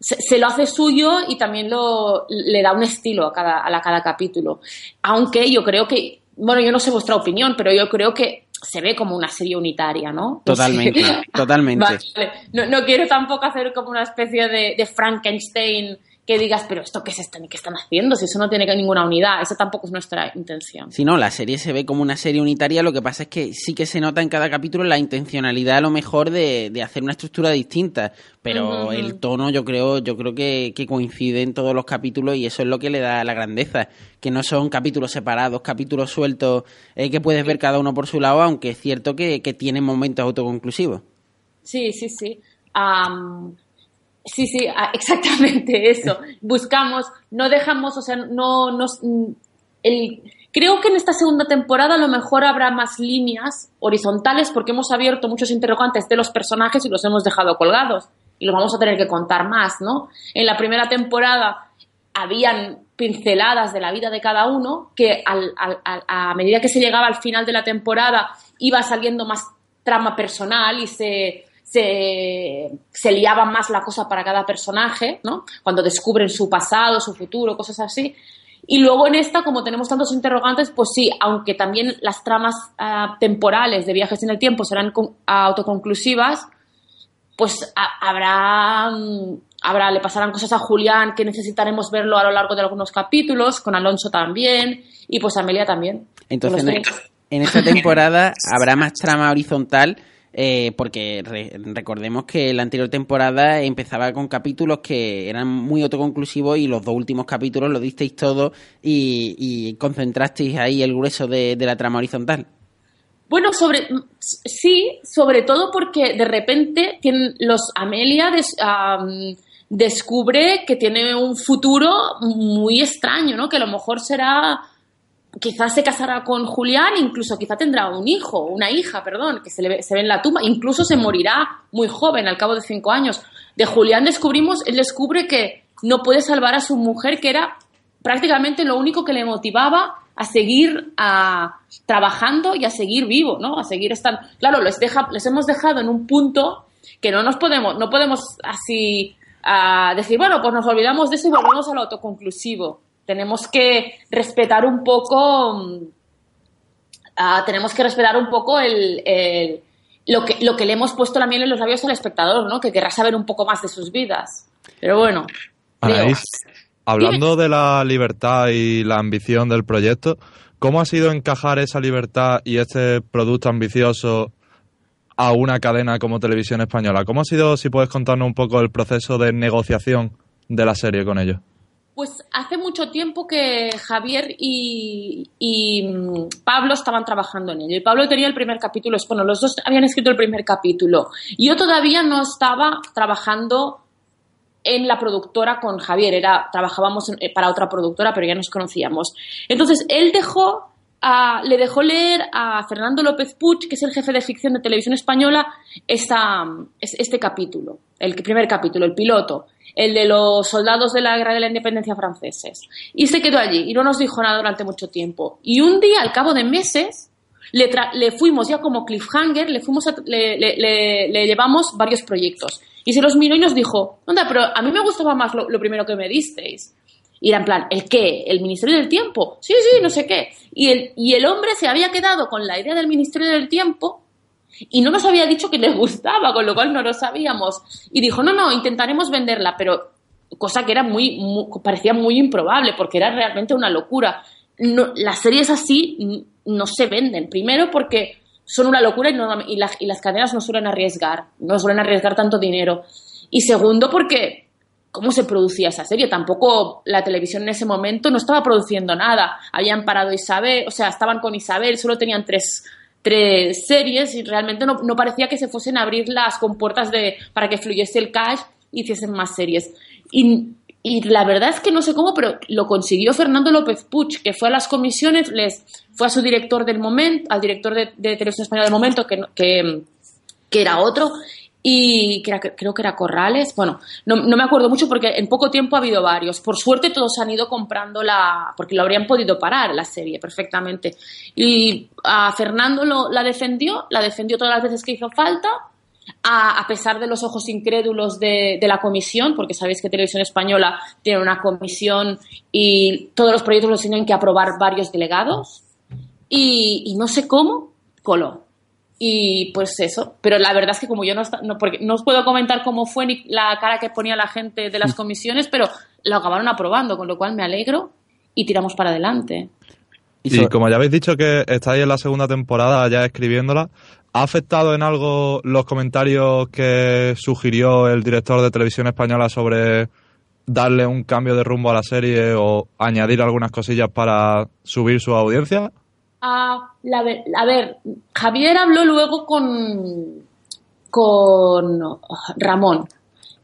se, se lo hace suyo y también lo, le da un estilo a cada, a la- cada capítulo. Aunque yo creo que, bueno, yo no sé vuestra opinión, pero yo creo que se ve como una serie unitaria, ¿no? Totalmente, totalmente. Vale, No, no quiero tampoco hacer como una especie de, de Frankenstein que digas, pero esto qué es esto, ni qué están haciendo, si eso no tiene ninguna unidad. Esa tampoco es nuestra intención. Si no, la serie se ve como una serie unitaria, lo que pasa es que sí que se nota en cada capítulo la intencionalidad a lo mejor de, de hacer una estructura distinta, pero el tono yo creo, yo creo que, que coincide en todos los capítulos y eso es lo que le da la grandeza, que no son capítulos separados, capítulos sueltos eh, que puedes ver cada uno por su lado, aunque es cierto que, que tienen momentos autoconclusivos. Sí, sí, sí. Sí, sí, ah, exactamente eso. Buscamos, no dejamos, o sea, no nos. mm, El, creo que en esta segunda temporada a lo mejor habrá más líneas horizontales porque hemos abierto muchos interrogantes de los personajes y los hemos dejado colgados. Y los vamos a tener que contar más, ¿no? En la primera temporada habían pinceladas de la vida de cada uno que al- a medida que se llegaba al final de la temporada iba saliendo más trama personal y se, se, se liaba más la cosa para cada personaje, ¿no? Cuando descubren su pasado, su futuro, cosas así. Y luego en esta, como tenemos tantos interrogantes, pues sí, aunque también las tramas ah, temporales de viajes en el tiempo serán con- autoconclusivas, pues ha- habrá, mm, habrá, le pasarán cosas a Julián que necesitaremos verlo a lo largo de algunos capítulos, con Alonso también, y pues Amelia también. Entonces, en, tres. en esta temporada habrá más trama horizontal, eh, porque re- recordemos que la anterior temporada empezaba con capítulos que eran muy autoconclusivos y los dos últimos capítulos lo disteis todo y, y concentrasteis ahí el grueso de, la trama horizontal. Bueno, sobre sí, sobre todo porque de repente los Amelia des- am, descubre que tiene un futuro muy extraño, ¿no? Que a lo mejor será quizás se casará con Julián, incluso quizá tendrá un hijo, una hija, perdón, que se, le ve, se ve en la tumba, incluso se morirá muy joven, al cabo de cinco años. De Julián descubrimos, él descubre que no puede salvar a su mujer, que era prácticamente lo único que le motivaba a seguir a, trabajando y a seguir vivo, ¿no? A seguir estando. Claro, les, deja, les hemos dejado en un punto que no nos podemos, no podemos así a decir, bueno, pues nos olvidamos de eso y volvemos al autoconclusivo. Tenemos que respetar un poco, mm, ah, tenemos que respetar un poco el, el- lo, que, lo que le hemos puesto la miel en los labios al espectador, ¿no? Que querrá saber un poco más de sus vidas. Pero bueno. Anaís, hablando de la libertad y la ambición del proyecto, ¿cómo ha sido encajar esa libertad y este producto ambicioso a una cadena como Televisión Española? ¿Cómo ha sido, si puedes contarnos un poco el proceso de negociación de la serie con ellos? Pues hace mucho tiempo que Javier y, mm, Pablo estaban trabajando en ello. Y Pablo tenía el primer capítulo, bueno, los dos habían escrito el primer capítulo. Yo todavía no estaba trabajando en la productora con Javier. Era, trabajábamos eh, para otra productora, pero ya nos conocíamos. Entonces, él dejó le dejó leer a Fernando López Puig, que es el jefe de ficción de televisión española, esta, este capítulo, el primer capítulo, el piloto, el de los soldados de la guerra de la independencia franceses. Y se quedó allí y no nos dijo nada durante mucho tiempo. Y un día, al cabo de meses, le, le fuimos ya como cliffhanger, le, fuimos le, le, llevamos varios proyectos. Y se los miró y nos dijo, onda, pero a mí me gustaba más lo primero que me disteis. Y era en plan, ¿el qué? ¿El Ministerio del Tiempo? Sí, sí, no sé qué. Y el, y el hombre se había quedado con la idea del Ministerio del Tiempo y no nos había dicho que le gustaba, con lo cual no lo sabíamos. Y dijo, no, no, intentaremos venderla, pero cosa que era muy, parecía muy improbable porque era realmente una locura. No, las series así no se venden. Primero porque son una locura y, y, y las cadenas no suelen arriesgar, no suelen arriesgar tanto dinero. Y segundo porque cómo se producía esa serie. Tampoco la televisión en ese momento no estaba produciendo nada. Habían parado Isabel, o sea, estaban con Isabel, solo tenían tres, tres series y realmente no, no, parecía que se fuesen a abrir las compuertas de, para que fluyese el cash y hiciesen más series. Y, y la verdad es que no sé cómo, pero lo consiguió Fernando López Puig, que fue a las comisiones, les fue a su director del momento, al director de, de Televisión Española del momento, que, que, que era otro, y creo que era Corrales. Bueno, no, me acuerdo mucho porque en poco tiempo ha habido varios. Por suerte todos han ido comprando la, porque lo habrían podido parar la serie perfectamente. Y a Fernando lo, la defendió, la defendió todas las veces que hizo falta, a, pesar de los ojos incrédulos de, de, la comisión, porque sabéis que Televisión Española tiene una comisión y todos los proyectos los tienen que aprobar varios delegados. Y no sé cómo, coló y pues eso, pero la verdad es que como yo no, no, porque no os puedo comentar cómo fue ni la cara que ponía la gente de las mm. comisiones, pero lo acabaron aprobando, con lo cual me alegro y tiramos para adelante. Y como ya habéis dicho que estáis en la segunda temporada ya escribiéndola, ¿ha afectado en algo los comentarios que sugirió el director de televisión española sobre darle un cambio de rumbo a la serie o añadir algunas cosillas para subir su audiencia? A, a ver, Javier habló luego con, con Ramón,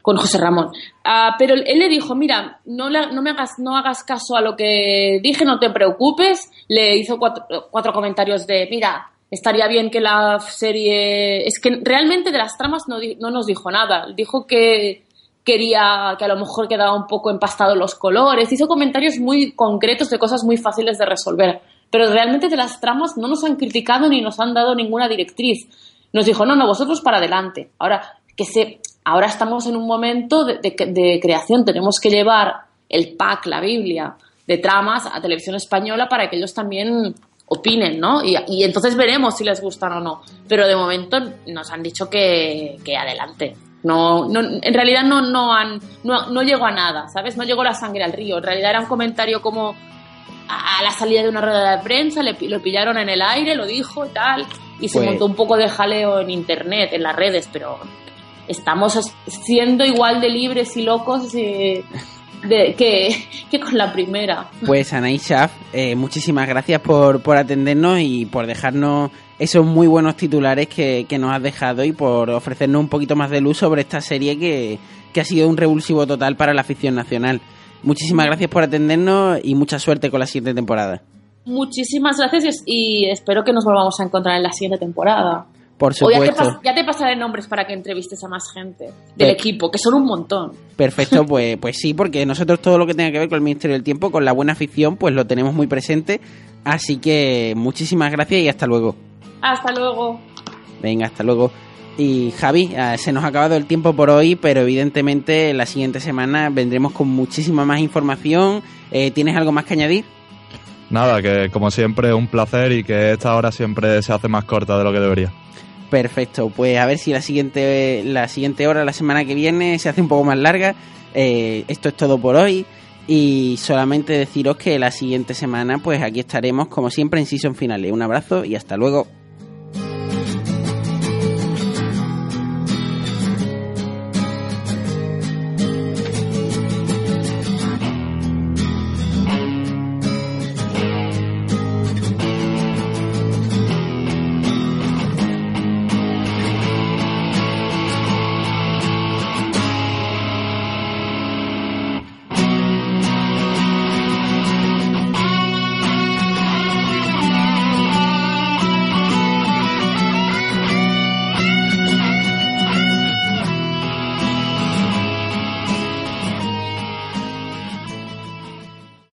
con José Ramón. Ah, pero él le dijo, mira, no, no, me hagas, no hagas caso a lo que dije, no te preocupes. Le hizo cuatro, cuatro, comentarios de, mira, estaría bien que la serie... Es que realmente de las tramas no, no nos dijo nada. Dijo que quería que a lo mejor quedaba un poco empastado los colores. Hizo comentarios muy concretos de cosas muy fáciles de resolver pero realmente de las tramas no nos han criticado ni nos han dado ninguna directriz. Nos dijo, no, no, vosotros para adelante. Ahora, que se, ahora estamos en un momento de, de, creación, tenemos que llevar el pack, la Biblia, de tramas a televisión española para que ellos también opinen, ¿no? Y, y, entonces veremos si les gustan o no. Pero de momento nos han dicho que, que adelante. No, no, en realidad no, no, han, no, no llegó a nada, ¿sabes? No llegó la sangre al río. En realidad era un comentario como a la salida de una rueda de prensa, le, lo pillaron en el aire, lo dijo y tal, y se pues montó un poco de jaleo en internet, en las redes, pero estamos siendo igual de libres y locos de, que, que, con la primera. Pues Anaí Schaff, eh, muchísimas gracias por, por atendernos y por dejarnos esos muy buenos titulares que, que, nos has dejado y por ofrecernos un poquito más de luz sobre esta serie que, que ha sido un revulsivo total para la afición nacional. Muchísimas gracias por atendernos y mucha suerte con la siguiente temporada. Muchísimas gracias y espero que nos volvamos a encontrar en la siguiente temporada. Por supuesto. ya, te pasaré nombres para que entrevistes a más gente del equipo, que son un montón. Perfecto, pues, pues sí, porque nosotros todo lo que tenga que ver con el Ministerio del Tiempo, con la buena afición, pues lo tenemos muy presente. Así que muchísimas gracias y hasta luego. Hasta luego. Venga, hasta luego. Y Javi, eh, se nos ha acabado el tiempo por hoy, pero evidentemente la siguiente semana vendremos con muchísima más información. Eh, ¿Tienes algo más que añadir? Nada, que como siempre un placer y que esta hora siempre se hace más corta de lo que debería. Perfecto, pues a ver si la siguiente, la siguiente hora, la semana que viene, se hace un poco más larga. Eh, esto es todo por hoy y solamente deciros que la siguiente semana pues aquí estaremos como siempre en Season Finales. Un abrazo y hasta luego.